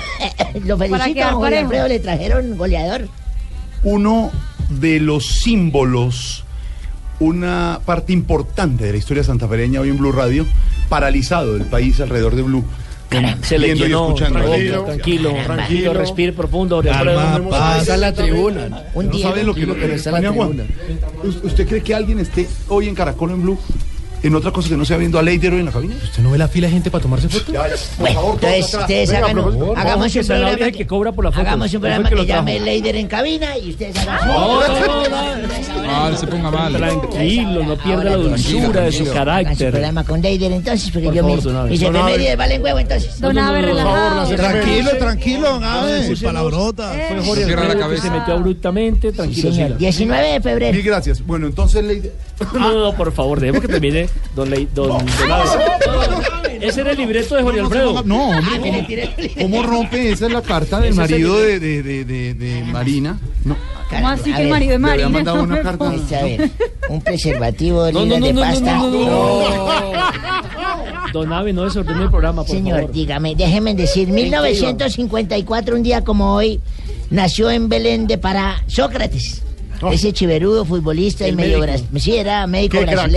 lo felicito, don parejo. Alfredo, le trajeron goleador. Uno de los símbolos, una parte importante de la historia santafereña hoy en Blue Radio, paralizado el país alrededor de Blue. Se le llenó, escuchando. tranquilo, tranquilo, tranquilo, respire profundo. Está la tribuna. Un no sabe lo que, lo que Pero está en la tribuna. ¿us- ¿Usted cree que alguien esté hoy en Caracol en Blue en otra cosa que no sea viendo a Leider hoy en la cabina? ¿Usted no ve la fila de gente para tomarse fotos? Bueno, entonces ustedes hagan, un- hagamos un programa que, que cobra por la foto. Hagamos un programa que llame Leider en cabina y ustedes hagan No, no, no, no se ponga mal. Tranquilo, no pierda la Ahora, dulzura de su carácter. programa con Leider entonces, porque Por yo me, Abe. mis Abe. efemérides valen huevo entonces. Don Abe, relajado. Tranquilo, tranquilo, don Ave. Palabrota. Fue Jorge Alfredo que se metió abruptamente, tranquilo. señor. siga. 19 de febrero. Mil gracias. Bueno, entonces Leider... No, no, no, por favor, dejemos que termine don, Ley, don, don Abe. Ese era el libreto de Jorge Alfredo. No, hombre, ¿cómo, cómo rompe? Esa es la carta del marido de, libreto. de, de, de, de Marina. No. ¿Cómo así que el marido de le había Marina? mandado una carta. Pues, a ver, un preservativo de No, libras no, de no, no, pasta. no, no, no. Don Abe, no desordene el programa, por Señor, favor. dígame, déjeme decir, 1954, un día como hoy, nació en Belén de Pará Sócrates. Ese chiverudo futbolista y medio médico. bras- sí, era médico crack.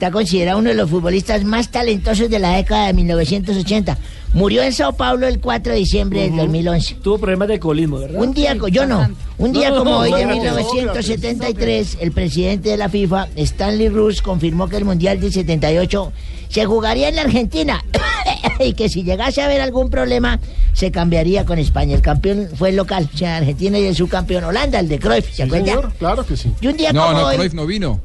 Está considerado uno de los futbolistas más talentosos de la década de 1980. Murió en Sao Paulo el 4 de diciembre del 2011. Tuvo problemas de alcoholismo, ¿verdad? Un día, yo no, un día No, como hoy de no, no, 1973, el presidente de la FIFA, Stanley Rus, confirmó que el Mundial del 78 se jugaría en la Argentina y que si llegase a haber algún problema se cambiaría con España. El campeón fue el local, o sea, Argentina y el subcampeón Holanda, el de Cruyff, ¿se Sí, acuerda? señor, claro que sí. Y un día No, como no, hoy, Cruyff no vino.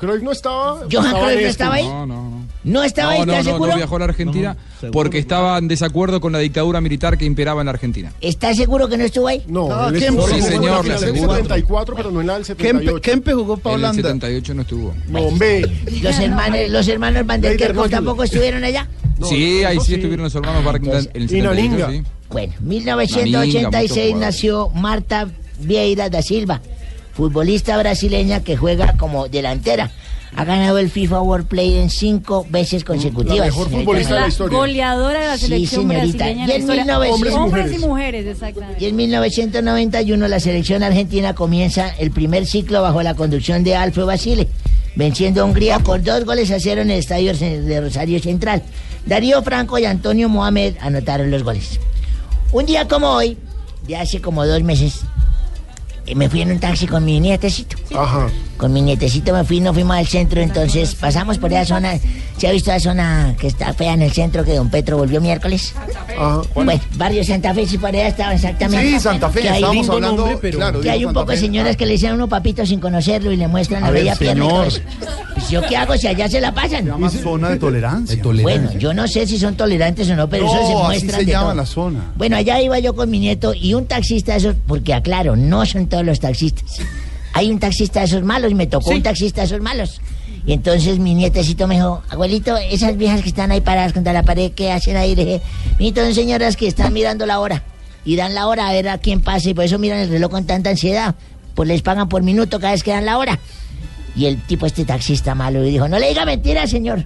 Cruyff no estaba. Johan estaba Cruyff no en estaba ahí. No, no, no. ¿No estaba ahí? No, no, ¿Estás no, seguro? no viajó a la Argentina porque estaba en desacuerdo con la dictadura militar que imperaba en la Argentina. ¿Estás seguro que no estuvo ahí? No, Kempe estuvo Sí, en señor, del aseguro. 74, pero no en la del Kempe, 78. Kempe jugó para En el Holanda. 78 no estuvo. No, hombre. Los hermanos, los hermanos Van der Kerkhoff tampoco estuvieron allá. No, sí, ahí sí sí. estuvieron los hermanos Barrington en el Y Naninga. 78, sí. Bueno, Naninga, 1986 mucho nació Marta Vieira da Silva, futbolista brasileña que juega como delantera. Ha ganado el FIFA World Play en cinco veces consecutivas. La mejor señorita. futbolista de la historia. goleadora de la Sí, selección señorita. brasileña. Y en en la historia. 1900 Hombres y mujeres, exactamente. Y en 1991 la selección argentina comienza el primer ciclo bajo la conducción de Alfredo Basile, venciendo a Hungría por dos goles a cero en el estadio de Rosario Central. Darío Franco y Antonio Mohamed anotaron los goles. Un día como hoy, de hace como dos meses, me fui en un taxi con mi nietecito. Ajá. Con mi nietecito me fui, nos fuimos al centro, entonces pasamos por esa zona. ¿Se ha visto la zona que está fea en el centro que don Petro volvió miércoles? Ajá. Bueno, barrio Santa Fe, si por allá estaba exactamente. Sí, Santa Fe, estábamos hablando, nombre, pero- claro, que hay un Santa poco de señoras que le dicen a uno papito sin conocerlo y le muestran la A ver, bella pierna eso. Pues, ¿Yo qué hago si allá se la pasan? Se llama zona de tolerancia. Bueno, yo no sé si son tolerantes o no, pero eso se No, muestra se de llama todo. la zona. Bueno, allá iba yo con mi nieto y un taxista de esos, porque aclaro, no son todos los taxistas. Hay un taxista de esos malos y me tocó un taxista de esos malos. Y entonces mi nietecito me dijo, abuelito, esas viejas que están ahí paradas contra la pared, ¿qué hacen ahí? Le dije, mijito, son señoras que están mirando la hora. Y dan la hora a ver a quién pasa y por eso miran el reloj con tanta ansiedad. Pues les pagan por minuto cada vez que dan la hora. Y el tipo, este taxista malo, y dijo, no le diga mentira, señor.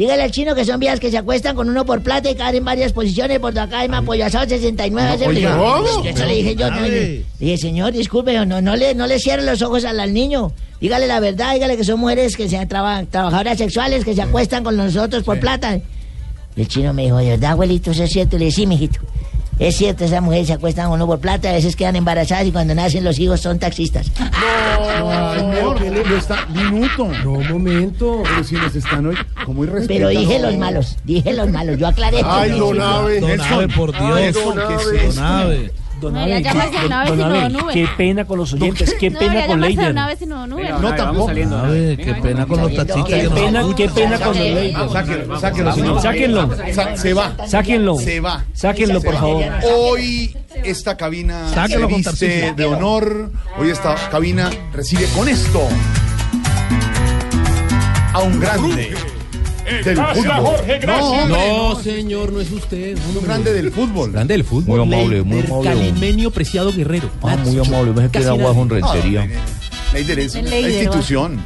Dígale al chino que son viejas que se acuestan con uno por plata y caen en varias posiciones. Por acá hay apoyo asado 69. No, frío. ¿cómo? Eso le dije yo. no, le dije, señor, disculpe, no, no, le, no le cierre los ojos al, al niño. Dígale la verdad, dígale que son mujeres que sean traba- trabajadoras sexuales que se acuestan con nosotros por plata. Y el chino me dijo, ¿de verdad, abuelito? ¿Eso es cierto? Le dije, sí, mijito. Es cierto, esas mujeres se acuestan con uno por plata, a veces quedan embarazadas y cuando nacen los hijos son taxistas. Señor, ¿qué le- lo está, minuto. No, momento. Pero si nos están hoy, como Pero dije los malos, dije los malos, yo aclaré. Ay, don Abe. Don. Abe, por Dios. Ay, don ¿qué es Abe. eso? Don Abe. Don No, Abe, ya llamas a don- Nave don sino Abe, Don Nube. qué pena con los oyentes, qué No, pena con Leider. No, tampoco. Qué pena con los taxistas Qué pena, escuchan. qué pena con los Leider. Sáquenlo, sáquenlo, señor. Sáquenlo. Sa- se va. Sáquenlo. Se va. Sáquenlo, por favor. Hoy esta cabina se con viste de honor. Hoy esta cabina recibe con esto a un grande del fútbol. No, No, señor, no es usted. un grande del fútbol. Grande del fútbol. Muy amable, muy amable. Calimenio Preciado Guerrero. Ah, muy amable, me que era Casi guajo en rentería. Leider es Leider, institución.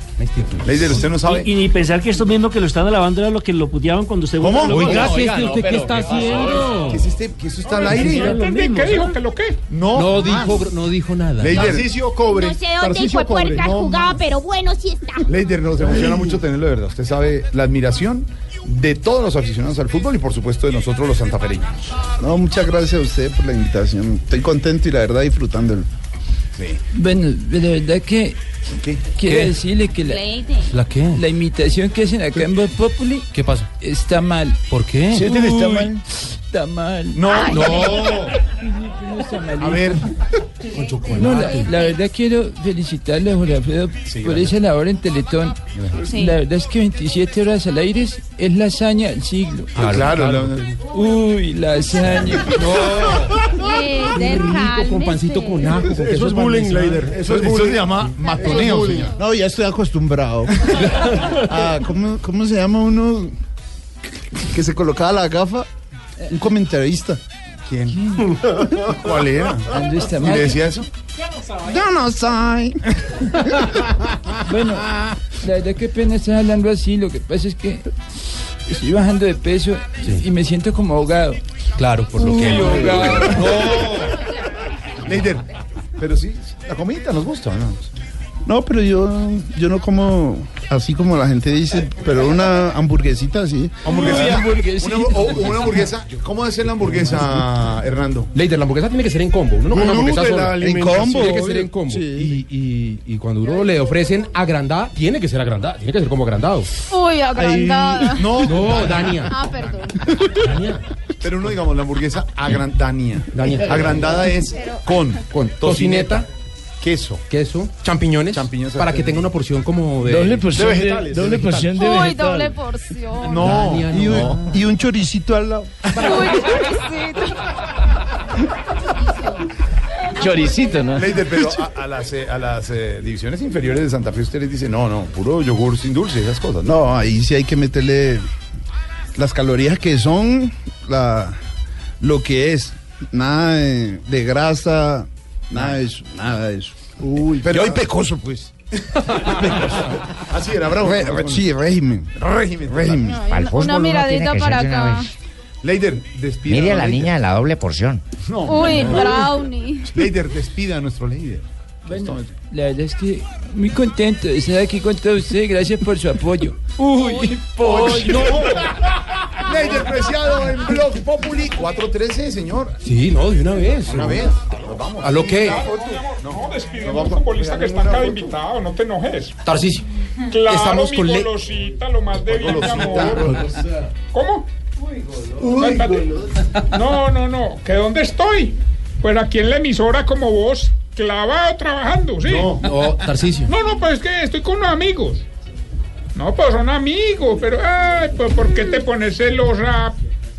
Leider, usted no sabe. Y, y ni pensar que estos mismos que lo están alabando era lo que lo puteaban cuando usted ¿Cómo? votó. Oiga, No, ¿qué, oiga, es que no, usted qué está ¿qué haciendo? ¿Qué es este? ¿Que eso está al aire? No, lo mismo, ¿Qué dijo? ¿Que lo qué? No, No dijo, no dijo nada. Leider, Tarcisio Cobre. No sé dónde Cobre. puerca No, jugaba, pero bueno, sí está. Leider, nos emociona mucho tenerlo de verdad. Usted sabe la admiración de todos los aficionados al fútbol y por supuesto de nosotros los santafereños. No, muchas gracias a usted por la invitación. Estoy contento y la verdad disfrutándolo. Sí. Bueno, de verdad que ¿Qué? quiero ¿Qué? decirle que la, ¿La qué? la imitación que hacen acá en Voz Populi ¿Qué pasa? está mal. ¿Por qué? ¿Siente que está Uy, mal? Está mal. No, no. A ver, Con chocolate. No, la, la verdad quiero felicitarle a Jorge Alfredo Sí, por gracias. esa labor en Teletón. La verdad es que 27 horas al aire es- la hazaña del siglo. Ah, claro. la- Uy, la hazaña. Leider, Rico, con pancito con ajo. con Eso es bullying. Leider. Eso es Eso bullying. se llama matoneo, señor. No, ya estoy acostumbrado. Ah, ¿cómo, ¿Cómo se llama uno que se colocaba la gafa? Un comentarista. ¿Quién? ¿Cuál era? ¿Y le decía eso? Yo no soy. Bueno, la verdad que pena estar hablando así. Lo que pasa es que estoy bajando de peso y me siento como ahogado. Claro, por lo Uy, que. ahogado. Leider, pero sí, la comida nos gusta, ¿no? No, pero yo, yo no como así como la gente dice, pero una hamburguesita así. Hamburguesa. hamburguesita. Una, o una hamburguesa. ¿Cómo es la hamburguesa, Hernando? Leider, la hamburguesa tiene que ser en combo. Uno no come No, hamburguesa sola. alimentación. combo, Tiene que ser en combo. Sí. Y, y, y cuando uno le ofrecen agrandada, tiene que ser agrandada. Tiene que ser como agrandado. Uy, agrandada. No, No, Dania. Ah, perdón. Dania. Pero uno, digamos, la hamburguesa agrandania. Dania. Agrandada es con, con Tocineta, queso. queso, champiñones, Champiñones. para que tenga una porción como de... Doble porción de, vegetales, doble porción de Uy, vegetales. doble porción. No, Dania, Y no. un, y un choricito al lado. Uy, choricito. Choricito, ¿no? Leider, pero a, a las, eh, a las eh, divisiones inferiores de Santa Fe usted les dice, no, no, puro yogur sin dulce, esas cosas. No, No, ahí sí hay que meterle las calorías que son, la, lo que es. Nada de, de grasa, nada de eso, nada de eso. Uy, Pero hoy pecoso, pues. Así era, bravo. Re- re- sí, régimen. régimen. Régimen. No, una, miradita para acá. Leider, despida. Mire a la Leider. niña de la doble porción. No, Uy, no. brownie. Leider, despida a nuestro Leider. Bueno, la verdad es que muy contento de estar aquí con todos ustedes. Gracias por su apoyo. Uy, pollo. Leider Preciado en Blog Populi 413, señor. Sí, no, de una vez. Una vez. ¿A lo que? No, despide a un futbolista que está cada invitado, no te enojes. Tarcisio. Claro, Estamos mi con le- golosita, lo más de bien, mi amor. ¿Cómo? Espérate. No, no, no. ¿Que dónde estoy? Pues aquí en la emisora como vos, clavado trabajando, ¿sí? No, no, Tarcisio. No, no, pues es que estoy con unos amigos. No, pues son amigos, pero, ay, pues ¿por qué te pones celosa?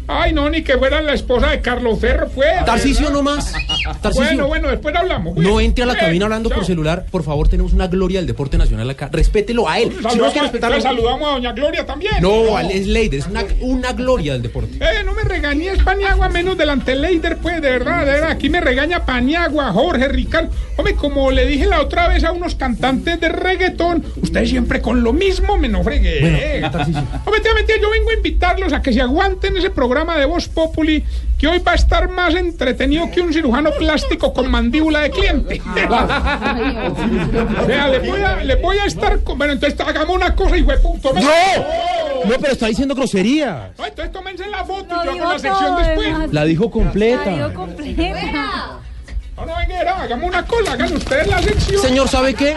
Ay, no, ni que fuera la esposa de Carlos Ferro, pues. Tarcisio, ¿verdad? no más. Tarcisio. Bueno, bueno, después hablamos. pues. No entre a la Eh, cabina hablando por celular. Por favor, tenemos una gloria del deporte nacional acá. Respételo a él. Si no Saludamos, quiere respetarlo. saludamos a Doña Gloria también. No, al- es Leider, es una, una gloria del deporte. Eh, no me regañes, Paniagua, menos delante del Leider, pues, de verdad, de verdad. Aquí me regaña Paniagua, Jorge, Ricardo. Hombre, como le dije la otra vez a unos cantantes de reggaetón, ustedes siempre con lo mismo me no fregué. Bueno, Tarcisio. Hombre, yo vengo a invitarlos a que se aguanten ese programa de Voz Populi, que hoy va a estar más entretenido que un cirujano plástico con mandíbula de cliente. Vea, le voy a, le voy a estar... con- Bueno, entonces hagamos una cosa y puto. ¡No! No, pero está diciendo grosería. No, entonces tómense la foto y yo hago la sección después. La dijo completa. La digo completa. No, no, venga, hagamos una cosa, hagan ustedes la sección. Señor, ¿sabe qué?